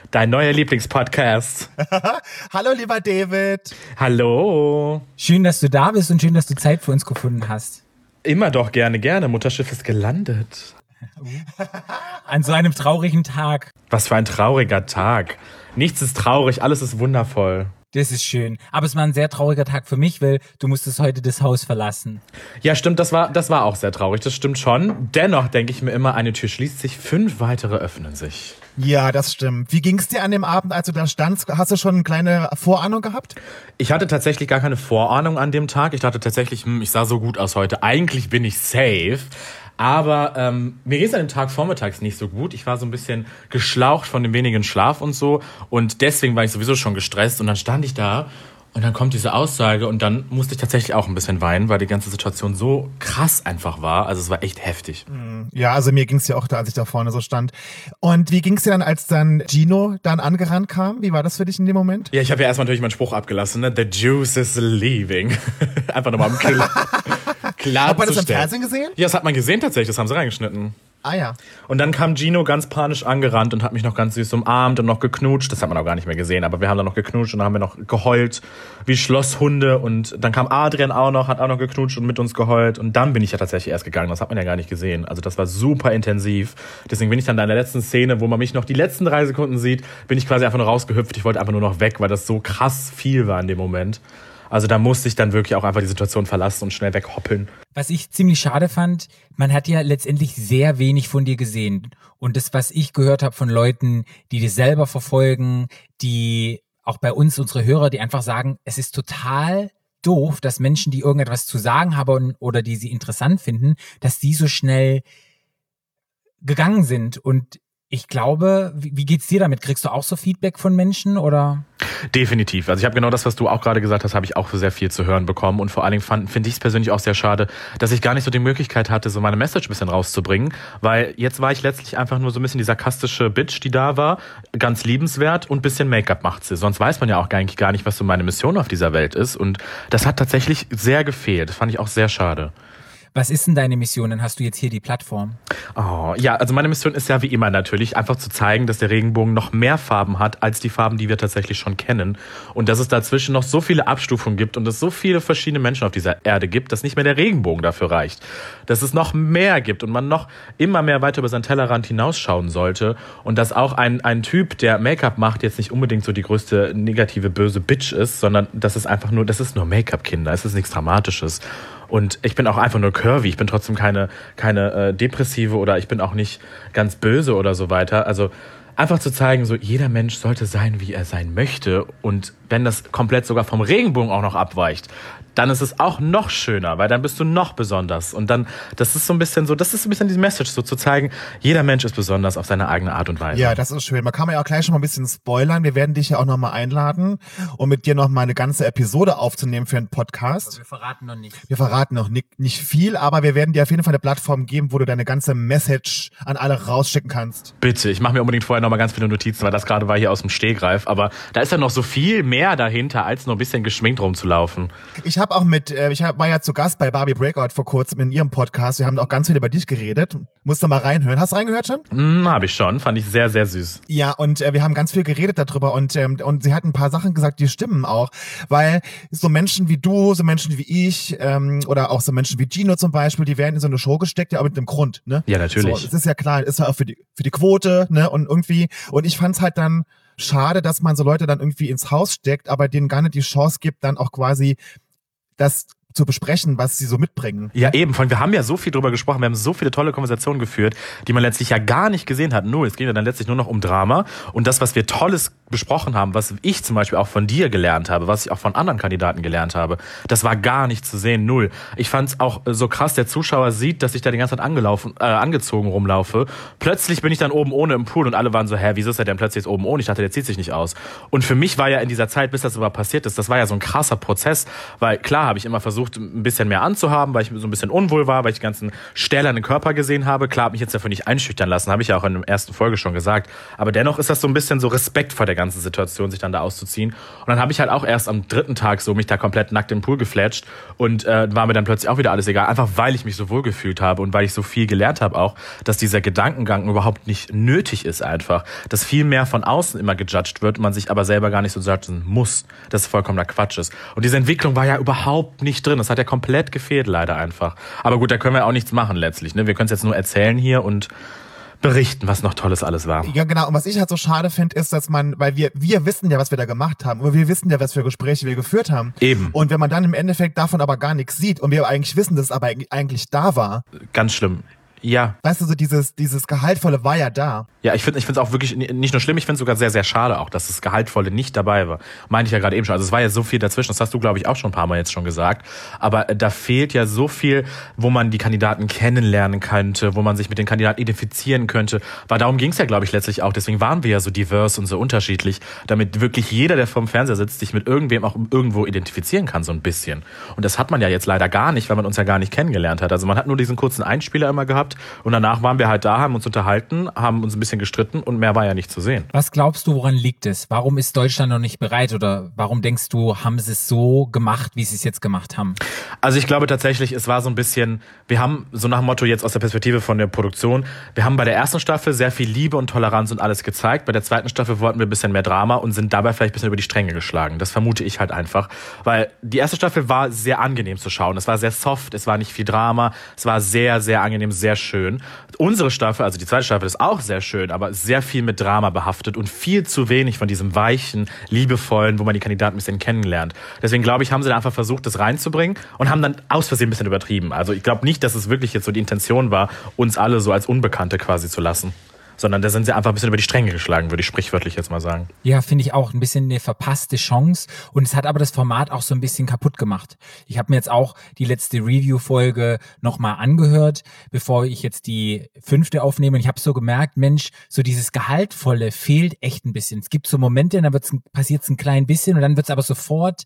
Dein neuer Lieblingspodcast. Hallo, lieber David. Hallo. Schön, dass du da bist und schön, dass du Zeit für uns gefunden hast. Immer doch gerne, gerne. Mutterschiff ist gelandet. An so einem traurigen Tag. Was für ein trauriger Tag. Nichts ist traurig, alles ist wundervoll. Das ist schön. Aber es war ein sehr trauriger Tag für mich, weil du musstest heute das Haus verlassen. Ja, stimmt, das war, das war auch sehr traurig, das stimmt schon. Dennoch denke ich mir immer, eine Tür schließt sich, fünf weitere öffnen sich. Ja, das stimmt. Wie ging es dir an dem Abend, als du da standst? Hast du schon eine kleine Vorahnung gehabt? Ich hatte tatsächlich gar keine Vorahnung an dem Tag. Ich dachte tatsächlich, hm, ich sah so gut aus heute. Eigentlich bin ich safe. Aber ähm, mir ging es an dem Tag vormittags nicht so gut. Ich war so ein bisschen geschlaucht von dem wenigen Schlaf und so. Und deswegen war ich sowieso schon gestresst. Und dann stand ich da und dann kommt diese Aussage und dann musste ich tatsächlich auch ein bisschen weinen, weil die ganze Situation so krass einfach war. Also es war echt heftig. Ja, also mir ging es ja auch da, als ich da vorne so stand. Und wie ging es dir dann, als dann Gino dann angerannt kam? Wie war das für dich in dem Moment? Ja, ich habe ja erstmal natürlich meinen Spruch abgelassen, ne? The juice is leaving. Einfach nochmal im Kill klarzustellen. Hat man das im Fernsehen gesehen? Ja, das hat man gesehen tatsächlich, das haben sie reingeschnitten. Ah ja. Und dann kam Gino ganz panisch angerannt und hat mich noch ganz süß umarmt und noch geknutscht. Das hat man auch gar nicht mehr gesehen, aber wir haben dann noch geknutscht und dann haben wir noch geheult wie Schlosshunde. Und dann kam Adrian auch noch, hat auch noch geknutscht und mit uns geheult. Und dann bin ich ja tatsächlich erst gegangen. Das hat man ja gar nicht gesehen. Also das war super intensiv. Deswegen bin ich dann da in der letzten Szene, wo man mich noch die letzten drei Sekunden sieht, bin ich quasi einfach nur rausgehüpft. Ich wollte einfach nur noch weg, weil das so krass viel war in dem Moment. Also da musste ich dann wirklich auch einfach die Situation verlassen und schnell weghoppeln. Was ich ziemlich schade fand, man hat ja letztendlich sehr wenig von dir gesehen. Und das, was ich gehört habe von Leuten, die das selber verfolgen, die auch bei uns, unsere Hörer, die einfach sagen, es ist total doof, dass Menschen, die irgendetwas zu sagen haben oder die sie interessant finden, dass die so schnell gegangen sind. Und ich glaube, wie, geht's dir damit? Kriegst du auch so Feedback von Menschen oder? Definitiv. Also ich habe genau das, was du auch gerade gesagt hast, habe ich auch sehr viel zu hören bekommen. Und vor allen Dingen finde ich es persönlich auch sehr schade, dass ich gar nicht so die Möglichkeit hatte, so meine Message ein bisschen rauszubringen. Weil jetzt war ich letztlich einfach nur so ein bisschen die sarkastische Bitch, die da war. Ganz liebenswert und bisschen Make-up macht sie. Sonst weiß man ja auch eigentlich gar nicht, was so meine Mission auf dieser Welt ist. Und das hat tatsächlich sehr gefehlt. Das fand ich auch sehr schade. Was ist denn deine Mission? Dann hast du jetzt hier die Plattform. Oh, ja, also meine Mission ist ja wie immer natürlich, einfach zu zeigen, dass der Regenbogen noch mehr Farben hat als die Farben, die wir tatsächlich schon kennen. Und dass es dazwischen noch so viele Abstufungen gibt und es so viele verschiedene Menschen auf dieser Erde gibt, dass nicht mehr der Regenbogen dafür reicht. Dass es noch mehr gibt und man noch immer mehr weiter über seinen Tellerrand hinausschauen sollte. Und dass auch ein, ein Typ, der Make-up macht, jetzt nicht unbedingt so die größte negative böse Bitch ist, sondern das ist einfach nur, das ist nur Make-up, Kinder. Es ist nichts Dramatisches. Und ich bin auch einfach nur curvy. Ich bin trotzdem keine, keine äh, depressive oder ich bin auch nicht ganz böse oder so weiter. Also einfach zu zeigen, so jeder Mensch sollte sein, wie er sein möchte. Und wenn das komplett sogar vom Regenbogen auch noch abweicht, dann ist es auch noch schöner, weil dann bist du noch besonders. Und dann, das ist so ein bisschen so, das ist ein bisschen die Message, so zu zeigen, jeder Mensch ist besonders auf seine eigene Art und Weise. Ja, das ist schön. Man kann ja auch gleich schon mal ein bisschen spoilern. Wir werden dich ja auch nochmal einladen, um mit dir nochmal eine ganze Episode aufzunehmen für einen Podcast. Wir verraten noch nicht. Wir verraten noch nicht, nicht viel, aber wir werden dir auf jeden Fall eine Plattform geben, wo du deine ganze Message an alle rausschicken kannst. Bitte, ich mache mir unbedingt vorher nochmal ganz viele Notizen, weil das gerade war hier aus dem Stehgreif. Aber da ist ja noch so viel mehr dahinter, als nur ein bisschen geschminkt rumzulaufen. Ich habe auch mit, äh, ich hab, war ja zu Gast bei Barbie Breakout vor kurzem in ihrem Podcast. Wir haben auch ganz viel über dich geredet. Musst du mal reinhören. Hast du reingehört schon? Hm, habe ich schon, fand ich sehr, sehr süß. Ja, und äh, wir haben ganz viel geredet darüber und, ähm, und sie hat ein paar Sachen gesagt, die stimmen auch. Weil so Menschen wie du, so Menschen wie ich ähm, oder auch so Menschen wie Gino zum Beispiel, die werden in so eine Show gesteckt, ja, aber mit einem Grund. Ne? Ja, natürlich. So, es ist ja klar, ist ja auch für die, für die Quote ne? und irgendwie. Und ich fand's halt dann schade, dass man so Leute dann irgendwie ins Haus steckt, aber denen gar nicht die Chance gibt, dann auch quasi das zu besprechen, was sie so mitbringen. Ja, eben. Von, wir haben ja so viel drüber gesprochen, wir haben so viele tolle Konversationen geführt, die man letztlich ja gar nicht gesehen hat. Null. Es ging ja dann letztlich nur noch um Drama. Und das, was wir Tolles besprochen haben, was ich zum Beispiel auch von dir gelernt habe, was ich auch von anderen Kandidaten gelernt habe, das war gar nicht zu sehen. Null. Ich fand es auch so krass, der Zuschauer sieht, dass ich da die ganze Zeit angelaufen, äh, angezogen rumlaufe. Plötzlich bin ich dann oben ohne im Pool und alle waren so, hä, wieso ist er denn plötzlich jetzt oben ohne? Ich dachte, der zieht sich nicht aus. Und für mich war ja in dieser Zeit, bis das überhaupt passiert ist, das war ja so ein krasser Prozess, weil klar habe ich immer versucht, ein bisschen mehr anzuhaben, weil ich so ein bisschen unwohl war, weil ich die ganzen stählernen Körper gesehen habe. Klar, habe mich jetzt dafür nicht einschüchtern lassen, habe ich ja auch in der ersten Folge schon gesagt. Aber dennoch ist das so ein bisschen so Respekt vor der ganzen Situation, sich dann da auszuziehen. Und dann habe ich halt auch erst am dritten Tag so mich da komplett nackt im Pool gefletscht und äh, war mir dann plötzlich auch wieder alles egal, einfach weil ich mich so wohl gefühlt habe und weil ich so viel gelernt habe auch, dass dieser Gedankengang überhaupt nicht nötig ist einfach, dass viel mehr von außen immer gejudged wird, man sich aber selber gar nicht so judgen muss, dass es vollkommener Quatsch ist. Und diese Entwicklung war ja überhaupt nicht drin, das hat ja komplett gefehlt leider einfach. Aber gut, da können wir auch nichts machen letztlich, ne? Wir können es jetzt nur erzählen hier und berichten, was noch Tolles alles war. Ja, genau. Und was ich halt so schade finde, ist, dass man, weil wir, wir wissen ja, was wir da gemacht haben. Und wir wissen ja, was für Gespräche wir geführt haben. Eben. Und wenn man dann im Endeffekt davon aber gar nichts sieht und wir eigentlich wissen, dass es aber eigentlich da war, Ganz schlimm. Ja, weißt du, so dieses, dieses Gehaltvolle war ja da. Ja, ich finde ich finde es auch wirklich ni- nicht nur schlimm, ich finde es sogar sehr, sehr schade auch, dass das Gehaltvolle nicht dabei war. Meinte ich ja gerade eben schon. Also es war ja so viel dazwischen, das hast du, glaube ich, auch schon ein paar Mal jetzt schon gesagt. Aber äh, da fehlt ja so viel, wo man die Kandidaten kennenlernen könnte, wo man sich mit den Kandidaten identifizieren könnte. Weil darum ging es ja, glaube ich, letztlich auch. Deswegen waren wir ja so divers und so unterschiedlich, damit wirklich jeder, der vorm Fernseher sitzt, sich mit irgendwem auch irgendwo identifizieren kann, so ein bisschen. Und das hat man ja jetzt leider gar nicht, weil man uns ja gar nicht kennengelernt hat. Also man hat nur diesen kurzen Einspieler immer gehabt gehabt. Und danach waren wir halt da, haben uns unterhalten, haben uns ein bisschen gestritten und mehr war ja nicht zu sehen. Was glaubst du, woran liegt es? Warum ist Deutschland noch nicht bereit oder warum denkst du, haben sie es so gemacht, wie sie es jetzt gemacht haben? Also ich glaube tatsächlich, es war so ein bisschen, wir haben so nach dem Motto jetzt aus der Perspektive von der Produktion, wir haben bei der ersten Staffel sehr viel Liebe und Toleranz und alles gezeigt. Bei der zweiten Staffel wollten wir ein bisschen mehr Drama und sind dabei vielleicht ein bisschen über die Stränge geschlagen. Das vermute ich halt einfach. Weil die erste Staffel war sehr angenehm zu schauen. Es war sehr soft, es war nicht viel Drama, es war sehr, sehr angenehm, sehr schön. Unsere Staffel, also die zweite Staffel, ist auch sehr schön, aber sehr viel mit Drama behaftet und viel zu wenig von diesem weichen, liebevollen, wo man die Kandidaten ein bisschen kennenlernt. Deswegen glaube ich, haben sie da einfach versucht, das reinzubringen und haben dann aus Versehen ein bisschen übertrieben. Also ich glaube nicht, dass es wirklich jetzt so die Intention war, uns alle so als Unbekannte quasi zu lassen. Sondern da sind sie einfach ein bisschen über die Stränge geschlagen, würde ich sprichwörtlich jetzt mal sagen. Ja, finde ich auch ein bisschen eine verpasste Chance. Und es hat aber das Format auch so ein bisschen kaputt gemacht. Ich habe mir jetzt auch die letzte Review-Folge nochmal angehört, bevor ich jetzt die fünfte aufnehme. Und ich habe so gemerkt, Mensch, so dieses Gehaltvolle fehlt echt ein bisschen. Es gibt so Momente, da wird's, passiert es ein klein bisschen und dann wird es aber sofort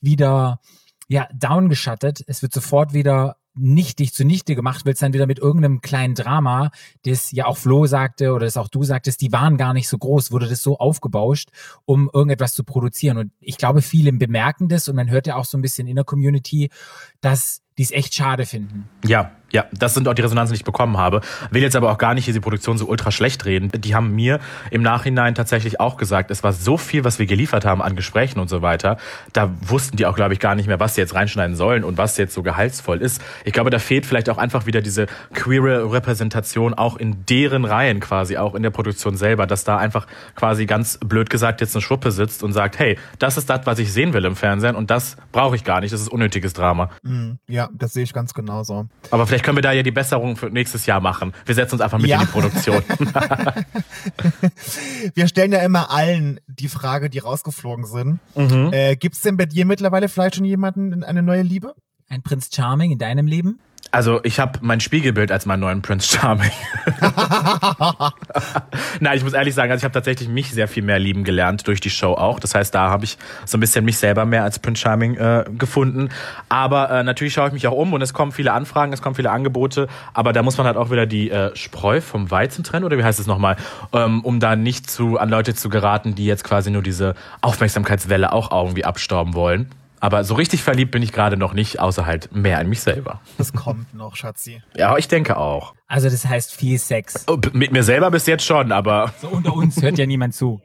wieder ja, downgeschattet. Es wird sofort wieder nichtig zunichte gemacht, wird dann wieder mit irgendeinem kleinen Drama, das ja auch Flo sagte oder das auch du sagtest, die waren gar nicht so groß, wurde das so aufgebauscht, um irgendetwas zu produzieren. Und ich glaube, viele bemerken das und man hört ja auch so ein bisschen in der Community, dass die es echt schade finden. Ja, ja, das sind auch die Resonanzen, die ich bekommen habe. Will jetzt aber auch gar nicht diese Produktion so ultra schlecht reden. Die haben mir im Nachhinein tatsächlich auch gesagt, es war so viel, was wir geliefert haben an Gesprächen und so weiter. Da wussten die auch, glaube ich, gar nicht mehr, was sie jetzt reinschneiden sollen und was jetzt so gehaltsvoll ist. Ich glaube, da fehlt vielleicht auch einfach wieder diese queere Repräsentation auch in deren Reihen quasi, auch in der Produktion selber, dass da einfach quasi ganz blöd gesagt jetzt eine Schruppe sitzt und sagt, hey, das ist das, was ich sehen will im Fernsehen und das brauche ich gar nicht. Das ist unnötiges Drama. Mhm. Ja, das sehe ich ganz genauso. Aber vielleicht können wir da ja die Besserung für nächstes Jahr machen. Wir setzen uns einfach mit Ja. in die Produktion. Wir stellen ja immer allen die Frage, die rausgeflogen sind. Mhm. Äh, Gibt es denn bei dir mittlerweile vielleicht schon jemanden, eine neue Liebe? Ein Prinz Charming in deinem Leben? Also ich habe mein Spiegelbild als meinen neuen Prince Charming. Nein, ich muss ehrlich sagen, also ich habe tatsächlich mich sehr viel mehr lieben gelernt durch die Show auch. Das heißt, da habe ich so ein bisschen mich selber mehr als Prince Charming äh, gefunden. Aber äh, natürlich schaue ich mich auch um und es kommen viele Anfragen, es kommen viele Angebote. Aber da muss man halt auch wieder die äh, Spreu vom Weizen trennen oder wie heißt es nochmal, ähm, um da nicht zu an Leute zu geraten, die jetzt quasi nur diese Aufmerksamkeitswelle auch irgendwie abstauben wollen. Aber so richtig verliebt bin ich gerade noch nicht, außer halt mehr in mich selber. Das kommt noch, Schatzi. Ja, ich denke auch. Also das heißt viel Sex. Oh, mit mir selber bis jetzt schon, aber So unter uns hört ja niemand zu.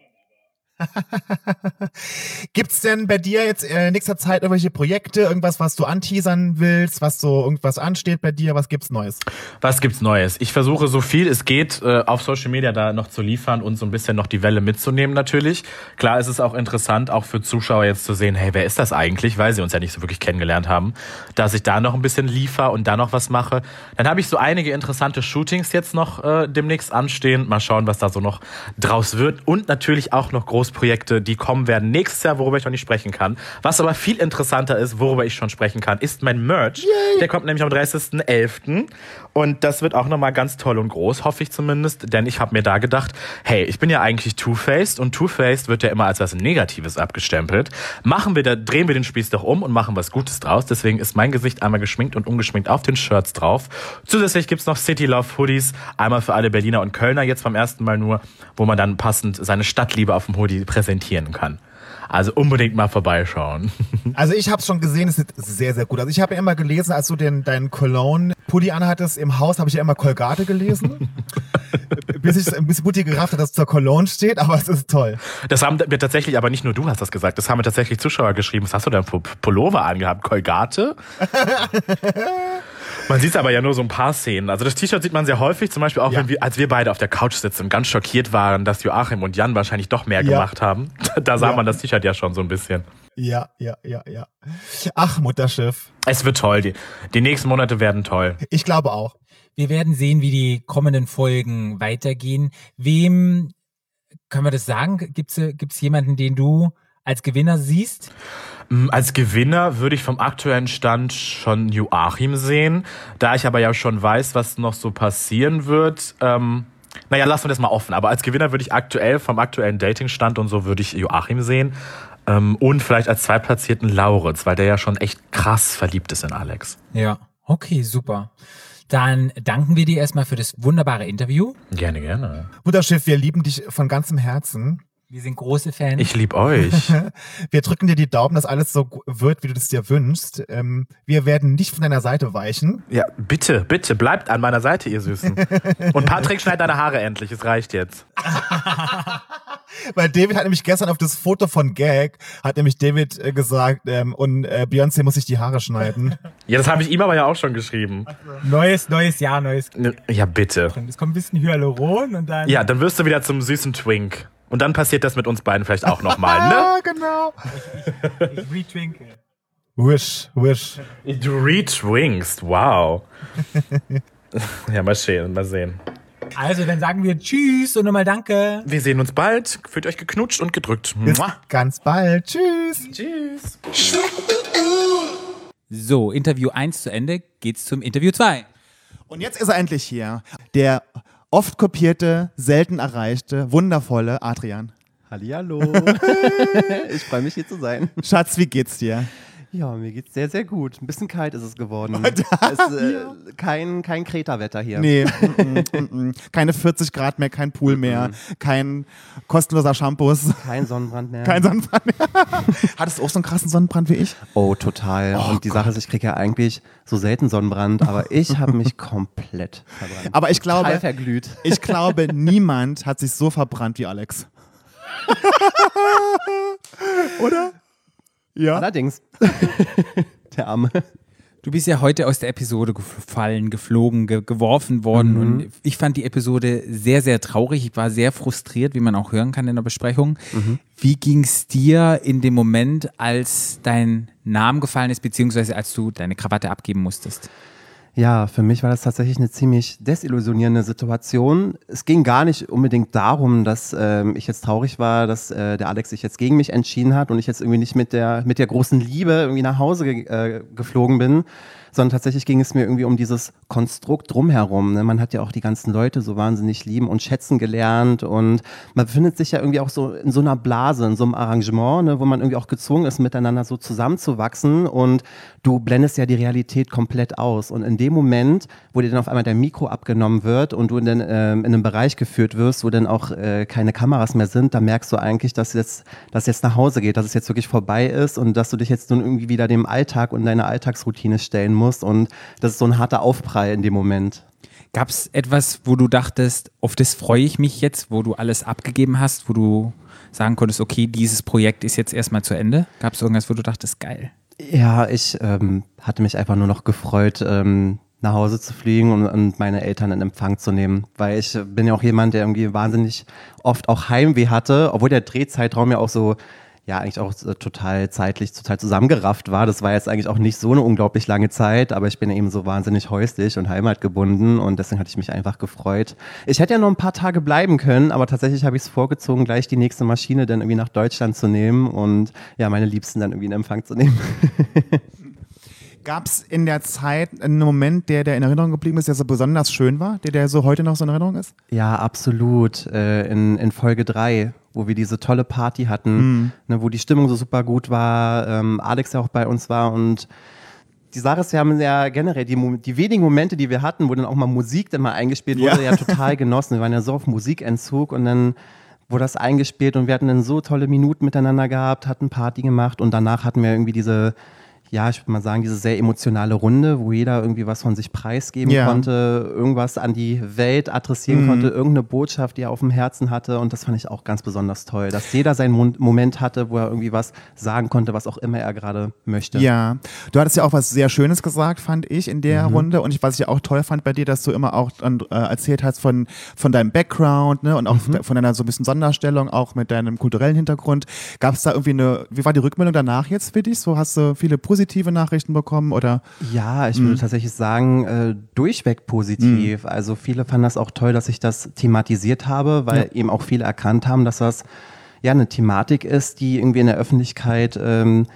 Gibt's denn bei dir jetzt in nächster Zeit irgendwelche Projekte, irgendwas, was du anteasern willst, was so irgendwas ansteht bei dir? Was gibt's Neues? was gibt's Neues? Ich versuche so viel es geht äh, auf Social Media da noch zu liefern und so ein bisschen noch die Welle mitzunehmen natürlich. Klar ist es auch interessant, auch für Zuschauer jetzt zu sehen, hey, wer ist das eigentlich, weil sie uns ja nicht so wirklich kennengelernt haben, dass ich da noch ein bisschen liefer und da noch was mache. Dann habe ich so einige interessante Shootings jetzt noch äh, demnächst anstehen. Mal schauen, was da so noch draus wird. Und natürlich auch noch Großprojekte, die kommen werden nächstes Jahr, worüber ich noch nicht sprechen kann. Was aber viel interessanter ist, worüber ich schon sprechen kann, ist mein Merch. Der kommt nämlich am 30.11. Und das wird auch nochmal ganz toll und groß, hoffe ich zumindest. Denn ich habe mir da gedacht, hey, ich bin ja eigentlich Two-Faced und Two-Faced wird ja immer als was Negatives abgestempelt. Machen wir da, drehen wir den Spieß doch um und machen was Gutes draus. Deswegen ist mein Gesicht einmal geschminkt und ungeschminkt auf den Shirts drauf. Zusätzlich gibt's noch City Love Hoodies, einmal für alle Berliner und Kölner, jetzt beim ersten Mal nur, wo man dann passend seine Stadtliebe auf dem Hoodie präsentieren kann. Also unbedingt mal vorbeischauen. Also ich habe schon gesehen, es sieht sehr, sehr gut. Also ich habe ja immer gelesen, als du den deinen Cologne-Pulli anhattest im Haus, habe ich ja immer Colgate gelesen. bis ich bis Mutti gerafft hat, dass zur Cologne steht, aber es ist toll. Das haben wir tatsächlich, aber nicht nur du hast das gesagt, das haben mir tatsächlich Zuschauer geschrieben. Was hast du denn für Pullover angehabt? Colgate? Man sieht aber ja nur so ein paar Szenen. Also das T-Shirt sieht man sehr häufig, zum Beispiel auch, Ja. wenn wir, als wir beide auf der Couch sitzen und ganz schockiert waren, dass Joachim und Jan wahrscheinlich doch mehr Ja. gemacht haben. Da sah Ja. man das T-Shirt ja schon so ein bisschen. Ja, ja, ja, ja. Ach, Mutterschiff. Es wird toll. Die, die nächsten Monate werden toll. Ich glaube auch. Wir werden sehen, wie die kommenden Folgen weitergehen. Wem können wir das sagen? Gibt's gibt's jemanden, den du als Gewinner siehst? Mm, Als Gewinner würde ich vom aktuellen Stand schon Joachim sehen. Da ich aber ja schon weiß, was noch so passieren wird, ähm, naja, lassen wir das mal offen. Aber als Gewinner würde ich aktuell vom aktuellen Datingstand und so würde ich Joachim sehen. Ähm, und vielleicht als Zweitplatzierten Lauritz, weil der ja schon echt krass verliebt ist in Alex. Ja. Okay, super. Dann danken wir dir erstmal für das wunderbare Interview. Gerne, gerne. Mutterschiff, wir lieben dich von ganzem Herzen. Wir sind große Fans. Ich lieb euch. Wir drücken dir die Daumen, dass alles so wird, wie du das dir wünschst. Ähm, wir werden nicht von deiner Seite weichen. Ja, bitte, bitte, bleibt an meiner Seite, ihr Süßen. Und Patrick, schneid deine Haare endlich, es reicht jetzt. Weil David hat nämlich gestern auf das Foto von Gag, hat nämlich David äh, gesagt, ähm, und äh, Beyoncé muss sich die Haare schneiden. Ja, das habe ich ihm aber ja auch schon geschrieben. neues, neues Jahr, neues. Ja, bitte. Es kommt ein bisschen Hyaluron und dann. Ja, dann wirst du wieder zum süßen Twink. Und dann passiert das mit uns beiden vielleicht auch nochmal, ne? ah, genau. Ich retwinke. Wish, wish. Du retwinkst, wow. Ja, mal sehen, mal sehen. Also, dann sagen wir Tschüss und nochmal Danke. Wir sehen uns bald. Fühlt euch geknutscht und gedrückt. Bis Mua. ganz bald. Tschüss. Tschüss. So, Interview 1 zu Ende, geht's zum Interview 2. Und jetzt ist er endlich hier. Der oft kopierte, selten erreichte, wundervolle Adrian. Hallihallo. ich freue mich hier zu sein. Schatz, wie geht's dir? Ja, mir geht's sehr, sehr gut. Ein bisschen kalt ist es geworden. es, äh, kein, kein Kreta-Wetter hier. Nee, mm, mm, mm, keine 40 Grad mehr, kein Pool mehr, kein kostenloser Shampoos, Kein Sonnenbrand mehr. kein Sonnenbrand mehr. Hattest du auch so einen krassen Sonnenbrand wie ich? oh, total. Und die Sache ist, ich kriege ja eigentlich so selten Sonnenbrand, aber ich habe mich komplett verbrannt. Aber ich Total glaube, verglüht. ich glaube, niemand hat sich so verbrannt wie Alex. Oder? Ja. Allerdings. Der Arme. Du bist ja heute aus der Episode gefallen, geflogen, ge geworfen worden und ich fand die Episode sehr, sehr traurig. Ich war sehr frustriert, wie man auch hören kann in der Besprechung. Wie ging's dir in dem Moment, als dein Name gefallen ist, beziehungsweise als du deine Krawatte abgeben musstest? Ja, für mich war das tatsächlich eine ziemlich desillusionierende Situation. Es ging gar nicht unbedingt darum, dass ähm, ich jetzt traurig war, dass äh, der Alex sich jetzt gegen mich entschieden hat und ich jetzt irgendwie nicht mit der, mit der großen Liebe irgendwie nach Hause ge äh, geflogen bin, sondern tatsächlich ging es mir irgendwie um dieses Konstrukt drumherum. Ne? Man hat ja auch die ganzen Leute so wahnsinnig lieben und schätzen gelernt und man befindet sich ja irgendwie auch so in so einer Blase, in so einem Arrangement, ne? wo man irgendwie auch gezwungen ist, miteinander so zusammenzuwachsen und du blendest ja die Realität komplett aus. Und in dem Moment, wo dir dann auf einmal dein Mikro abgenommen wird und du in, den, ähm, in einen Bereich geführt wirst, wo dann auch äh, keine Kameras mehr sind, da merkst du eigentlich, dass jetzt, dass jetzt nach Hause geht, dass es jetzt wirklich vorbei ist und dass du dich jetzt nun irgendwie wieder dem Alltag und deiner Alltagsroutine stellen musst. Und das ist so ein harter Aufprall in dem Moment. Gab es etwas, wo du dachtest, auf das freue ich mich jetzt, wo du alles abgegeben hast, wo du sagen konntest, okay, dieses Projekt ist jetzt erstmal zu Ende? Gab es irgendwas, wo du dachtest, geil? Ja, ich ähm, hatte mich einfach nur noch gefreut, ähm, nach Hause zu fliegen und, und meine Eltern in Empfang zu nehmen, weil ich bin ja auch jemand, der irgendwie wahnsinnig oft auch Heimweh hatte, obwohl der Drehzeitraum ja auch so ja eigentlich auch äh, total zeitlich total zusammengerafft war. Das war jetzt eigentlich auch nicht so eine unglaublich lange Zeit, aber ich bin eben so wahnsinnig häuslich und heimatgebunden und deswegen hatte ich mich einfach gefreut. Ich hätte ja noch ein paar Tage bleiben können, aber tatsächlich habe ich es vorgezogen, gleich die nächste Maschine dann irgendwie nach Deutschland zu nehmen und ja, meine Liebsten dann irgendwie in Empfang zu nehmen. Gab es in der Zeit einen Moment, der der in Erinnerung geblieben ist, der so besonders schön war, der der so heute noch so in Erinnerung ist? Ja, absolut. Äh, in, in Folge 3, wo wir diese tolle Party hatten, ne, wo die Stimmung so super gut war, ähm, Alex ja auch bei uns war und die Sache ist, wir haben ja generell die, die wenigen Momente, die wir hatten, wo dann auch mal Musik dann mal eingespielt wurde, ja, total genossen. Wir waren ja so auf Musikentzug und dann wurde das eingespielt und wir hatten dann so tolle Minuten miteinander gehabt, hatten Party gemacht und danach hatten wir irgendwie diese, ja, ich würde mal sagen, diese sehr emotionale Runde, wo jeder irgendwie was von sich preisgeben Ja. konnte, irgendwas an die Welt adressieren konnte, irgendeine Botschaft, die er auf dem Herzen hatte. Und das fand ich auch ganz besonders toll, dass jeder seinen Moment hatte, wo er irgendwie was sagen konnte, was auch immer er gerade möchte. Ja, du hattest ja auch was sehr Schönes gesagt, fand ich, in der Runde. Und ich, was ich auch toll fand bei dir, dass du immer auch dann, äh, erzählt hast von, von deinem Background ne, und auch von deiner so ein bisschen Sonderstellung, auch mit deinem kulturellen Hintergrund. Gab es da irgendwie eine, wie war die Rückmeldung danach jetzt für dich? So hast du viele positive Nachrichten bekommen oder? Ja, ich würde tatsächlich sagen, äh, durchweg positiv. Also viele fanden das auch toll, dass ich das thematisiert habe, weil eben auch viele erkannt haben, dass das ja eine Thematik ist, die irgendwie in der Öffentlichkeit ähm,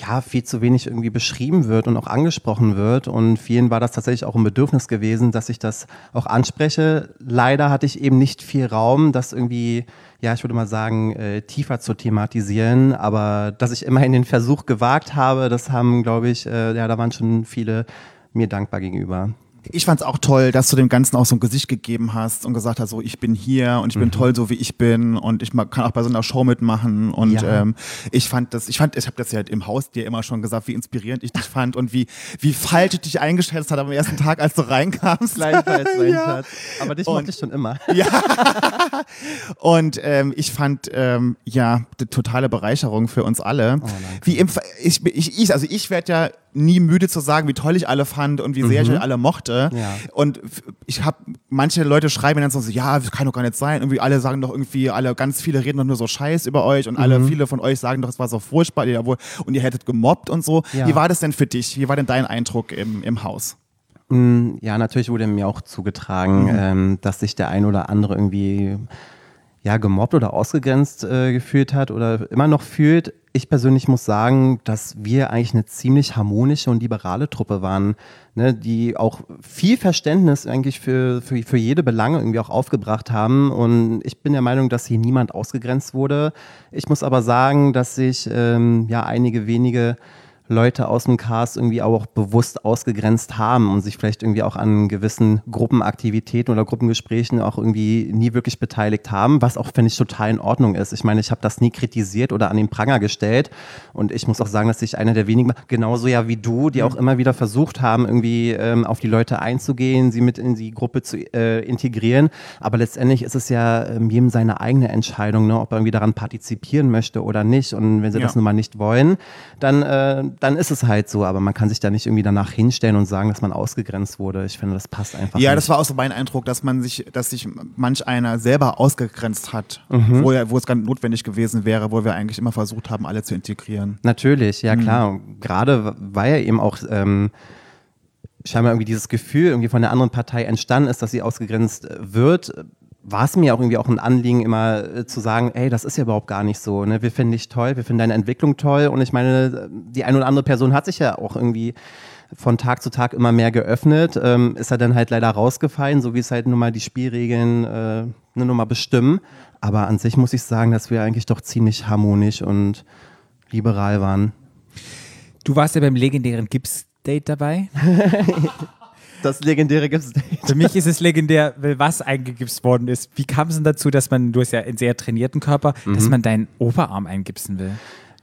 ja viel zu wenig irgendwie beschrieben wird und auch angesprochen wird. Und vielen war das tatsächlich auch ein Bedürfnis gewesen, dass ich das auch anspreche. Leider hatte ich eben nicht viel Raum, das irgendwie, ja, ich würde mal sagen, äh, tiefer zu thematisieren. Aber dass ich immerhin den Versuch gewagt habe, das haben, glaube ich, äh, ja, da waren schon viele mir dankbar gegenüber. Ich fand's auch toll, dass du dem Ganzen auch so ein Gesicht gegeben hast und gesagt hast, so ich bin hier und ich bin Mhm. toll, so wie ich bin und ich kann auch bei so einer Show mitmachen und Ja. ähm, ich fand das, ich fand, ich habe das ja im Haus dir immer schon gesagt, wie inspirierend ich dich fand und wie wie falsch ich dich eingeschätzt hat am ersten Tag, als du reinkamst. Gleichfalls, mein Ja. Schatz. Aber dich mochte ich schon immer. Und ähm, ich fand ja ja die totale Bereicherung für uns alle. wie im, ich, ich, ich also ich werde ja nie müde zu sagen, wie toll ich alle fand und wie sehr ich euch alle mochte. Ja. Und ich habe manche Leute schreiben dann so, ja, das kann doch gar nicht sein. Irgendwie alle sagen doch irgendwie, alle ganz viele reden doch nur so Scheiß über euch und alle viele von euch sagen doch, es war so furchtbar, ihr, wohl- und ihr hättet gemobbt und so. Ja. Wie war das denn für dich? Wie war denn dein Eindruck im, im Haus? Ja, natürlich wurde mir auch zugetragen, ähm, dass sich der ein oder andere irgendwie ja, gemobbt oder ausgegrenzt äh, gefühlt hat oder immer noch fühlt. Ich persönlich muss sagen, dass wir eigentlich eine ziemlich harmonische und liberale Truppe waren, ne, die auch viel Verständnis eigentlich für, für, für jede Belange irgendwie auch aufgebracht haben. Und ich bin der Meinung, dass hier niemand ausgegrenzt wurde. Ich muss aber sagen, dass sich ähm, ja einige wenige Leute aus dem Cast irgendwie auch bewusst ausgegrenzt haben und sich vielleicht irgendwie auch an gewissen Gruppenaktivitäten oder Gruppengesprächen auch irgendwie nie wirklich beteiligt haben, was auch, finde ich, total in Ordnung ist. Ich meine, ich habe das nie kritisiert oder an den Pranger gestellt und ich muss auch sagen, dass ich einer der wenigen, genauso ja wie du, die auch immer wieder versucht haben, irgendwie ähm, auf die Leute einzugehen, sie mit in die Gruppe zu äh, integrieren, aber letztendlich ist es ja ähm, jedem seine eigene Entscheidung, ne, ob er irgendwie daran partizipieren möchte oder nicht und wenn sie Ja. das nun mal nicht wollen, dann, äh, dann ist es halt so. Aber man kann sich da nicht irgendwie danach hinstellen und sagen, dass man ausgegrenzt wurde. Ich finde, das passt einfach Ja, nicht. das war auch so mein Eindruck, dass man sich, dass sich manch einer selber ausgegrenzt hat, Mhm. wo, wo es gar nicht notwendig gewesen wäre, wo wir eigentlich immer versucht haben, alle zu integrieren. Natürlich, ja klar. Und Gerade weil ja eben auch ähm, scheinbar irgendwie dieses Gefühl irgendwie von der anderen Partei entstanden ist, dass sie ausgegrenzt äh, wird, war es mir auch irgendwie auch ein Anliegen, immer äh, zu sagen, ey, das ist ja überhaupt gar nicht so. Ne? Wir finden dich toll, wir finden deine Entwicklung toll. Und ich meine, die eine oder andere Person hat sich ja auch irgendwie von Tag zu Tag immer mehr geöffnet, ähm, ist er dann halt leider rausgefallen, so wie es halt nun mal die Spielregeln äh, ne, nun mal bestimmen. Aber an sich muss ich sagen, dass wir eigentlich doch ziemlich harmonisch und liberal waren. Du warst ja beim legendären Gips-Date dabei. Das legendäre gibt's Für mich ist es legendär, weil was eingegipst worden ist. Wie kam es denn dazu, dass man, du hast ja einen sehr trainierten Körper, dass man deinen Oberarm eingipsen will?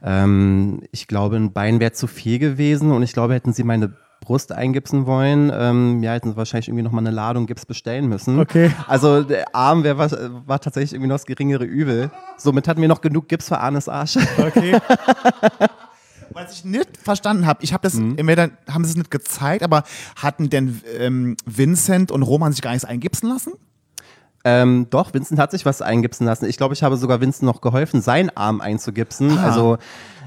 ähm, Ich glaube, ein Bein wäre zu viel gewesen und ich glaube, hätten sie meine Brust eingipsen wollen, ähm, ja, hätten sie wahrscheinlich irgendwie nochmal eine Ladung Gips bestellen müssen. Okay. Also der Arm wär, was- war tatsächlich irgendwie noch das geringere Übel. Somit hatten wir noch genug Gips für Arnes Arsch. Okay. Was ich nicht verstanden habe, ich habe das, mir dann, haben sie es nicht gezeigt, aber hatten denn ähm, Vincent und Roman sich gar nichts eingipsen lassen? Ähm, doch, Vincent hat sich was eingipsen lassen. Ich glaube, ich habe sogar Vincent noch geholfen, seinen Arm einzugipsen. Also,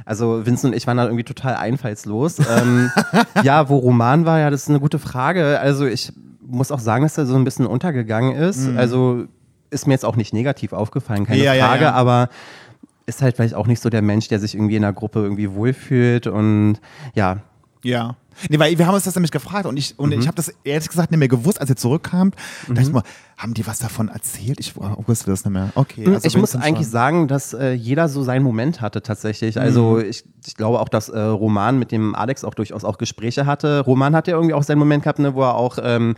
also Vincent und ich waren da irgendwie total einfallslos. ähm, ja, wo Roman war, ja, das ist eine gute Frage. Also ich muss auch sagen, dass er so ein bisschen untergegangen ist. Also ist mir jetzt auch nicht negativ aufgefallen, keine Ja, ja, Frage, ja. aber ist halt vielleicht auch nicht so der Mensch, der sich irgendwie in der Gruppe irgendwie wohlfühlt und ja, Ja. Nee, weil wir haben uns das nämlich gefragt und ich, und ich habe das ehrlich gesagt nicht mehr gewusst, als ihr zurückkamt. Da dachte ich mal, haben die was davon erzählt? Ich oh, wusste das nicht mehr. Okay. also ich muss eigentlich schon. sagen, dass äh, jeder so seinen Moment hatte tatsächlich. Also Mhm. ich, ich glaube auch, dass äh, Roman mit dem Alex auch durchaus auch Gespräche hatte. Roman hat ja irgendwie auch seinen Moment gehabt, ne, wo er auch ähm,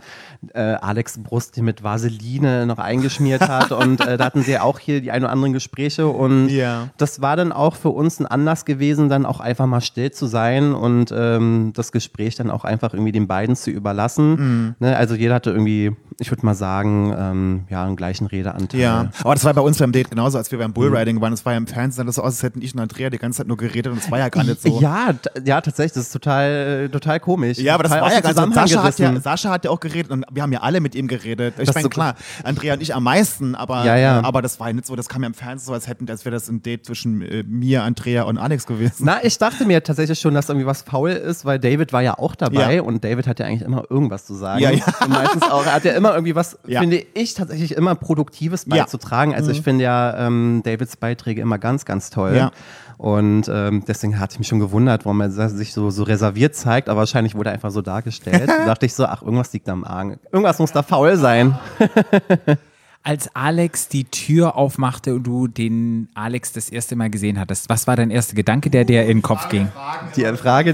äh, Alex Brust mit Vaseline noch eingeschmiert hat und äh, da hatten sie ja auch hier die ein oder anderen Gespräche und Ja. das war dann auch für uns ein Anlass gewesen, dann auch einfach mal still zu sein und ähm, das Gespräch dann auch einfach irgendwie den beiden zu überlassen. Mhm. Ne, also jeder hatte irgendwie, ich würde mal sagen, ähm, ja, einen gleichen Redeanteil. Ja, aber das war bei uns beim Date genauso, als wir beim Bullriding waren. Das war ja im Fernsehen, das so aus, als hätten ich und Andrea die ganze Zeit nur geredet und es war ja gar nicht so. Ja, ja, tatsächlich, das ist total, äh, total komisch. Ja, aber das war ja ganz dem so. Sascha hat ja. Sascha hat ja auch geredet und wir haben ja alle mit ihm geredet. Ich meine, so- klar, Andrea und ich am meisten, aber, Ja, ja. aber das war ja nicht so, das kam ja im Fernsehen so, als hätten, als wäre das ein Date zwischen äh, mir, Andrea und Alex gewesen. Na, ich dachte mir tatsächlich schon, dass irgendwie was faul ist, weil David war ja auch dabei Ja. und David hat ja eigentlich immer irgendwas zu sagen. Ja, ja. Und meistens auch, er hat ja immer irgendwie was, Ja. finde ich, tatsächlich immer Produktives Ja. Mhm. beizutragen. Also ich finde ja ähm, Davids Beiträge immer ganz, ganz toll. Ja. Und ähm, deswegen hatte ich mich schon gewundert, warum er sich so, so reserviert zeigt, aber wahrscheinlich wurde er einfach so dargestellt. da dachte ich so, ach, irgendwas liegt am Argen. Irgendwas muss da faul sein. Als Alex die Tür aufmachte und du den Alex das erste Mal gesehen hattest, was war dein erster Gedanke, der dir in den Kopf ging? Die Frage,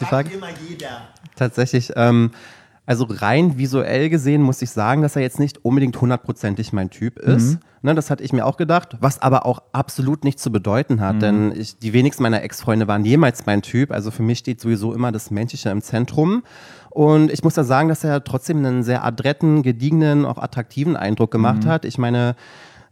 die Frage tatsächlich, ähm, Also rein visuell gesehen muss ich sagen, dass er jetzt nicht unbedingt hundertprozentig mein Typ ist. Ne, das hatte ich mir auch gedacht, was aber auch absolut nichts zu bedeuten hat, denn ich, die wenigsten meiner Ex-Freunde waren jemals mein Typ. Also für mich steht sowieso immer das Menschliche im Zentrum. Und ich muss da sagen, dass er trotzdem einen sehr adretten, gediegenen, auch attraktiven Eindruck gemacht hat. Ich meine,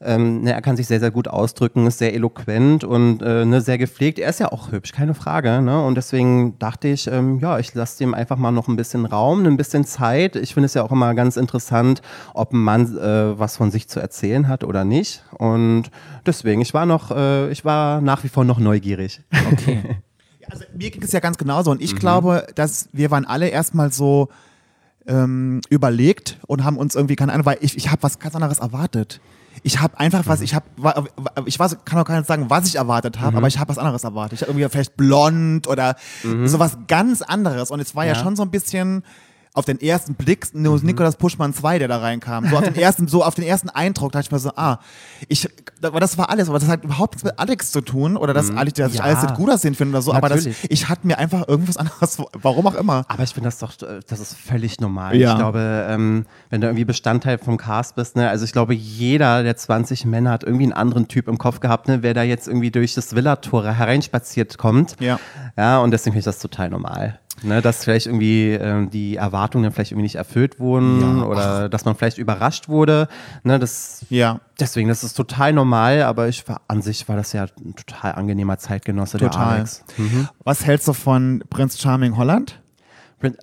ähm, ne, er kann sich sehr, sehr gut ausdrücken, ist sehr eloquent und äh, ne, sehr gepflegt. Er ist ja auch hübsch, keine Frage. Ne? Und deswegen dachte ich, ähm, ja, ich lasse dem einfach mal noch ein bisschen Raum, ein bisschen Zeit. Ich finde es ja auch immer ganz interessant, ob ein Mann äh, was von sich zu erzählen hat oder nicht. Und deswegen, ich war noch, äh, ich war nach wie vor noch neugierig. Okay. Also mir ging es ja ganz genauso und ich glaube, dass wir waren alle erstmal so ähm, überlegt und haben uns irgendwie keine Ahnung, weil ich, ich habe was ganz anderes erwartet. Ich habe einfach was, ich habe, ich weiß, kann auch gar nicht sagen, was ich erwartet habe, aber ich habe was anderes erwartet. Ich habe irgendwie vielleicht blond oder sowas ganz anderes und es war ja. Ja. schon so ein bisschen auf den ersten Blick nur Nikolaus Puschmann 2, der da reinkam. So auf den ersten, so auf den ersten Eindruck dachte ich mir so, ah, ich, das war alles, aber das hat überhaupt nichts mit Alex zu tun oder dass, Alex, dass ich Ja. alles nicht gut aussehen finde oder so, aber das, Natürlich. ich hatte mir einfach irgendwas anderes, warum auch immer. Aber ich finde das doch, das ist völlig normal. Ja. Ich glaube, ähm, wenn du irgendwie Bestandteil vom Cast bist, ne, also ich glaube, jeder der 20 Männer hat irgendwie einen anderen Typ im Kopf gehabt, ne, wer da jetzt irgendwie durch das Villator hereinspaziert kommt. Ja. Ja, und deswegen finde ich das total normal. Ne, dass vielleicht irgendwie ähm, die Erwartungen vielleicht irgendwie nicht erfüllt wurden Ja. oder dass man vielleicht überrascht wurde. Ne, das, Ja. deswegen, das ist total normal, aber ich war, an sich war das ja ein total angenehmer Zeitgenosse, der Total. Alex. Was hältst du von Prinz Charming Holland? Prin-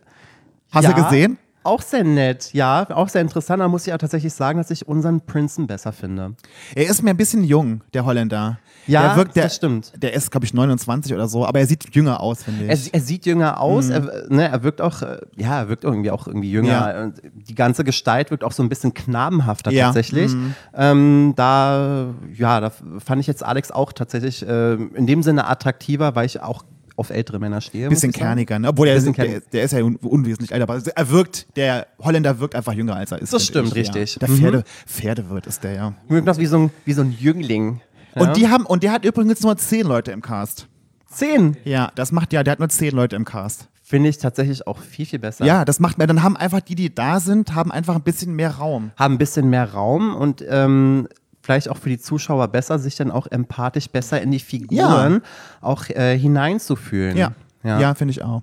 Hast du gesehen? Auch sehr nett, ja, auch sehr interessant. Da muss ich ja tatsächlich sagen, dass ich unseren Prinzen besser finde. Er ist mir ein bisschen jung, der Holländer. Ja, der wirkt, der, das stimmt. Der ist, glaube ich, 29 oder so, aber er sieht jünger aus, finde ich. Er, er sieht jünger aus, er, ne, er wirkt auch, äh, ja, er wirkt irgendwie auch irgendwie jünger. Mhm. Ja. Die ganze Gestalt wirkt auch so ein bisschen knabenhafter Ja. tatsächlich. Mhm. Ähm, da, ja, da fand ich jetzt Alex auch tatsächlich äh, in dem Sinne attraktiver, weil ich auch auf ältere Männer stehe. bisschen kerniger, ne? Obwohl er Bisschen der, der ist ja un unwesentlich älter, aber er wirkt, der Holländer wirkt einfach jünger als er ist. Das stimmt, ich, richtig. Ja. Der Pferde, Pferdewirt ist der, ja. Wirkt noch wie so ein, wie so ein Jüngling. Ja? Und die haben, und der hat übrigens nur zehn Leute im Cast. zehn Ja, das macht ja, der hat nur zehn Leute im Cast. finde ich tatsächlich auch viel, viel besser. Ja, das macht mehr. Dann haben einfach die, die da sind, haben einfach ein bisschen mehr Raum. haben ein bisschen mehr Raum und ähm, vielleicht auch für die Zuschauer besser, sich dann auch empathisch besser in die Figuren auch äh, hineinzufühlen. Ja, ja. ja, finde ich auch.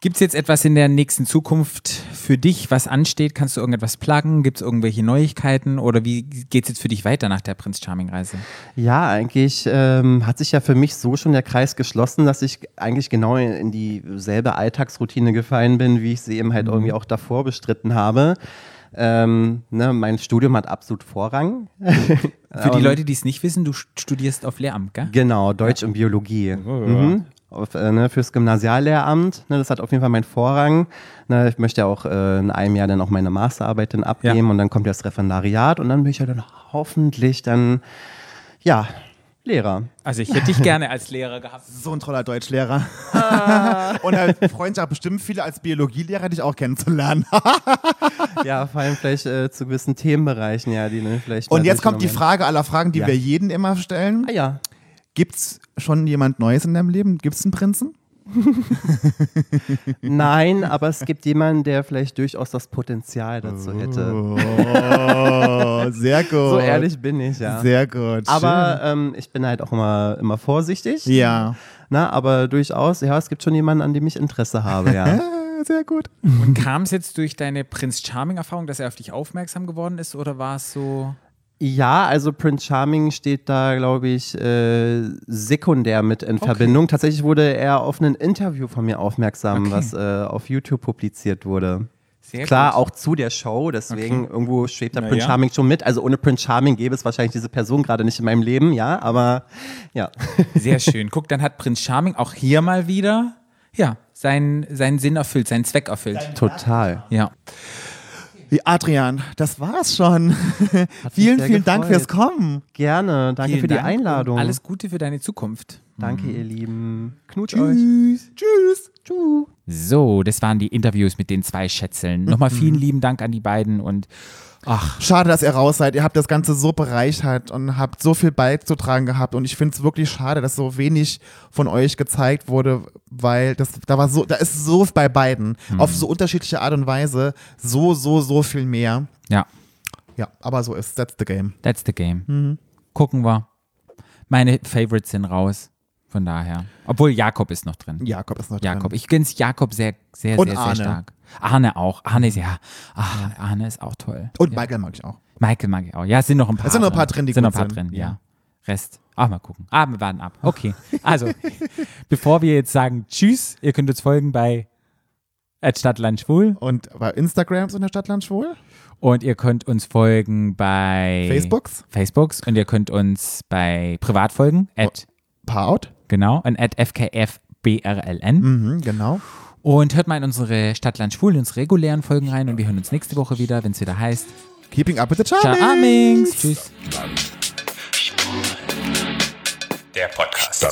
Gibt es jetzt etwas in der nächsten Zukunft für dich, was ansteht? Kannst du irgendetwas pluggen? Gibt es irgendwelche Neuigkeiten? Oder wie geht es jetzt für dich weiter nach der Prinz Charming-Reise? Ja, eigentlich ähm, hat sich ja für mich so schon der Kreis geschlossen, dass ich eigentlich genau in, in dieselbe Alltagsroutine gefallen bin, wie ich sie eben halt irgendwie auch davor bestritten habe. Ähm, ne, mein Studium hat absolut Vorrang. Für die Leute, die es nicht wissen, du studierst auf Lehramt, gell? Genau, Deutsch und Biologie. Mhm. Auf, äh, ne, fürs Gymnasiallehramt. Ne, das hat auf jeden Fall meinen Vorrang. Ne, ich möchte ja auch äh, in einem Jahr dann auch meine Masterarbeit dann abgeben Ja. und dann kommt ja das Referendariat und dann bin ich ja dann hoffentlich dann, ja, Lehrer. Also ich hätte dich gerne als Lehrer gehabt. So ein toller Deutschlehrer. Ah. Und er freut sich auch bestimmt viele als Biologielehrer, dich auch kennenzulernen. ja, vor allem vielleicht äh, zu gewissen Themenbereichen, ja, die ne, vielleicht. Und jetzt kommt die Frage aller Fragen, die Ja. wir jeden immer stellen. Ah ja. Gibt's schon jemand Neues in deinem Leben? Gibt's einen Prinzen? Nein, aber es gibt jemanden, der vielleicht durchaus das Potenzial dazu hätte. Oh, sehr gut. So ehrlich bin ich, ja. Sehr gut. Aber ähm, ich bin halt auch immer, immer vorsichtig. Ja. Na, aber durchaus, ja, es gibt schon jemanden, an dem ich Interesse habe, ja. Sehr gut. Und kam es jetzt durch deine Prinz Charming-Erfahrung, dass er auf dich aufmerksam geworden ist? Oder war es so. Ja, also Prince Charming steht da, glaube ich, äh, sekundär mit in Verbindung. Tatsächlich wurde er auf ein Interview von mir aufmerksam, Okay. was äh, auf YouTube publiziert wurde. Sehr Klar, gut. auch zu der Show, deswegen irgendwo schwebt da Na Prince ja. Charming schon mit. Also ohne Prince Charming gäbe es wahrscheinlich diese Person gerade nicht in meinem Leben, ja, aber ja. Sehr schön. Guck, dann hat Prinz Charming auch hier mal wieder, ja, seinen, seinen Sinn erfüllt, seinen Zweck erfüllt. Total. Ja. Wie Adrian, das war's schon. vielen, vielen Dank gefreut. fürs Kommen. Gerne, danke Vielen für die Dank Einladung. Alles Gute für deine Zukunft. Danke, ihr Lieben. Knutsch euch. Tschüss. Tschüss. So, das waren die Interviews mit den zwei Schätzeln. Nochmal vielen lieben Dank an die beiden und ach, Schade, dass ihr raus seid. Ihr habt das Ganze so bereichert und habt so viel beizutragen gehabt. Und ich finde es wirklich schade, dass so wenig von euch gezeigt wurde, weil das, da war so, da ist so bei beiden auf so unterschiedliche Art und Weise so, so, so viel mehr. ja, Ja, aber so ist that's the game. that's the game. Gucken wir. Meine Favorites sind raus. Von daher. Obwohl Jakob ist noch drin. Jakob ist noch Jakob. drin. Ich gönn's Jakob sehr, sehr, Und sehr, sehr Arne. stark. Arne auch. Arne ist ja, ach, Arne ist auch toll. Und ja. Michael mag ich auch. Michael mag ich auch. Ja, es sind noch ein paar. Es sind noch ein paar drin, die sind noch ein paar drin, ja. Ja. Rest. Ach, mal gucken. Ah, wir warten ab. Okay. Also, bevor wir jetzt sagen Tschüss, ihr könnt uns folgen bei Stadtlandschwul Und bei Instagram so in der Stadtland schwul. und ihr könnt uns folgen bei Facebooks. Facebooks und ihr könnt uns bei Privat folgen, at, Paar-Out. genau, und at FKFBRLN. Mhm, genau. Und hört mal in unsere Stadtland Schwul, in unsere regulären Folgen rein und wir hören uns nächste Woche wieder, wenn es wieder heißt Keeping up with the Ciao, Charmings. Amings. Tschüss. Der Podcast.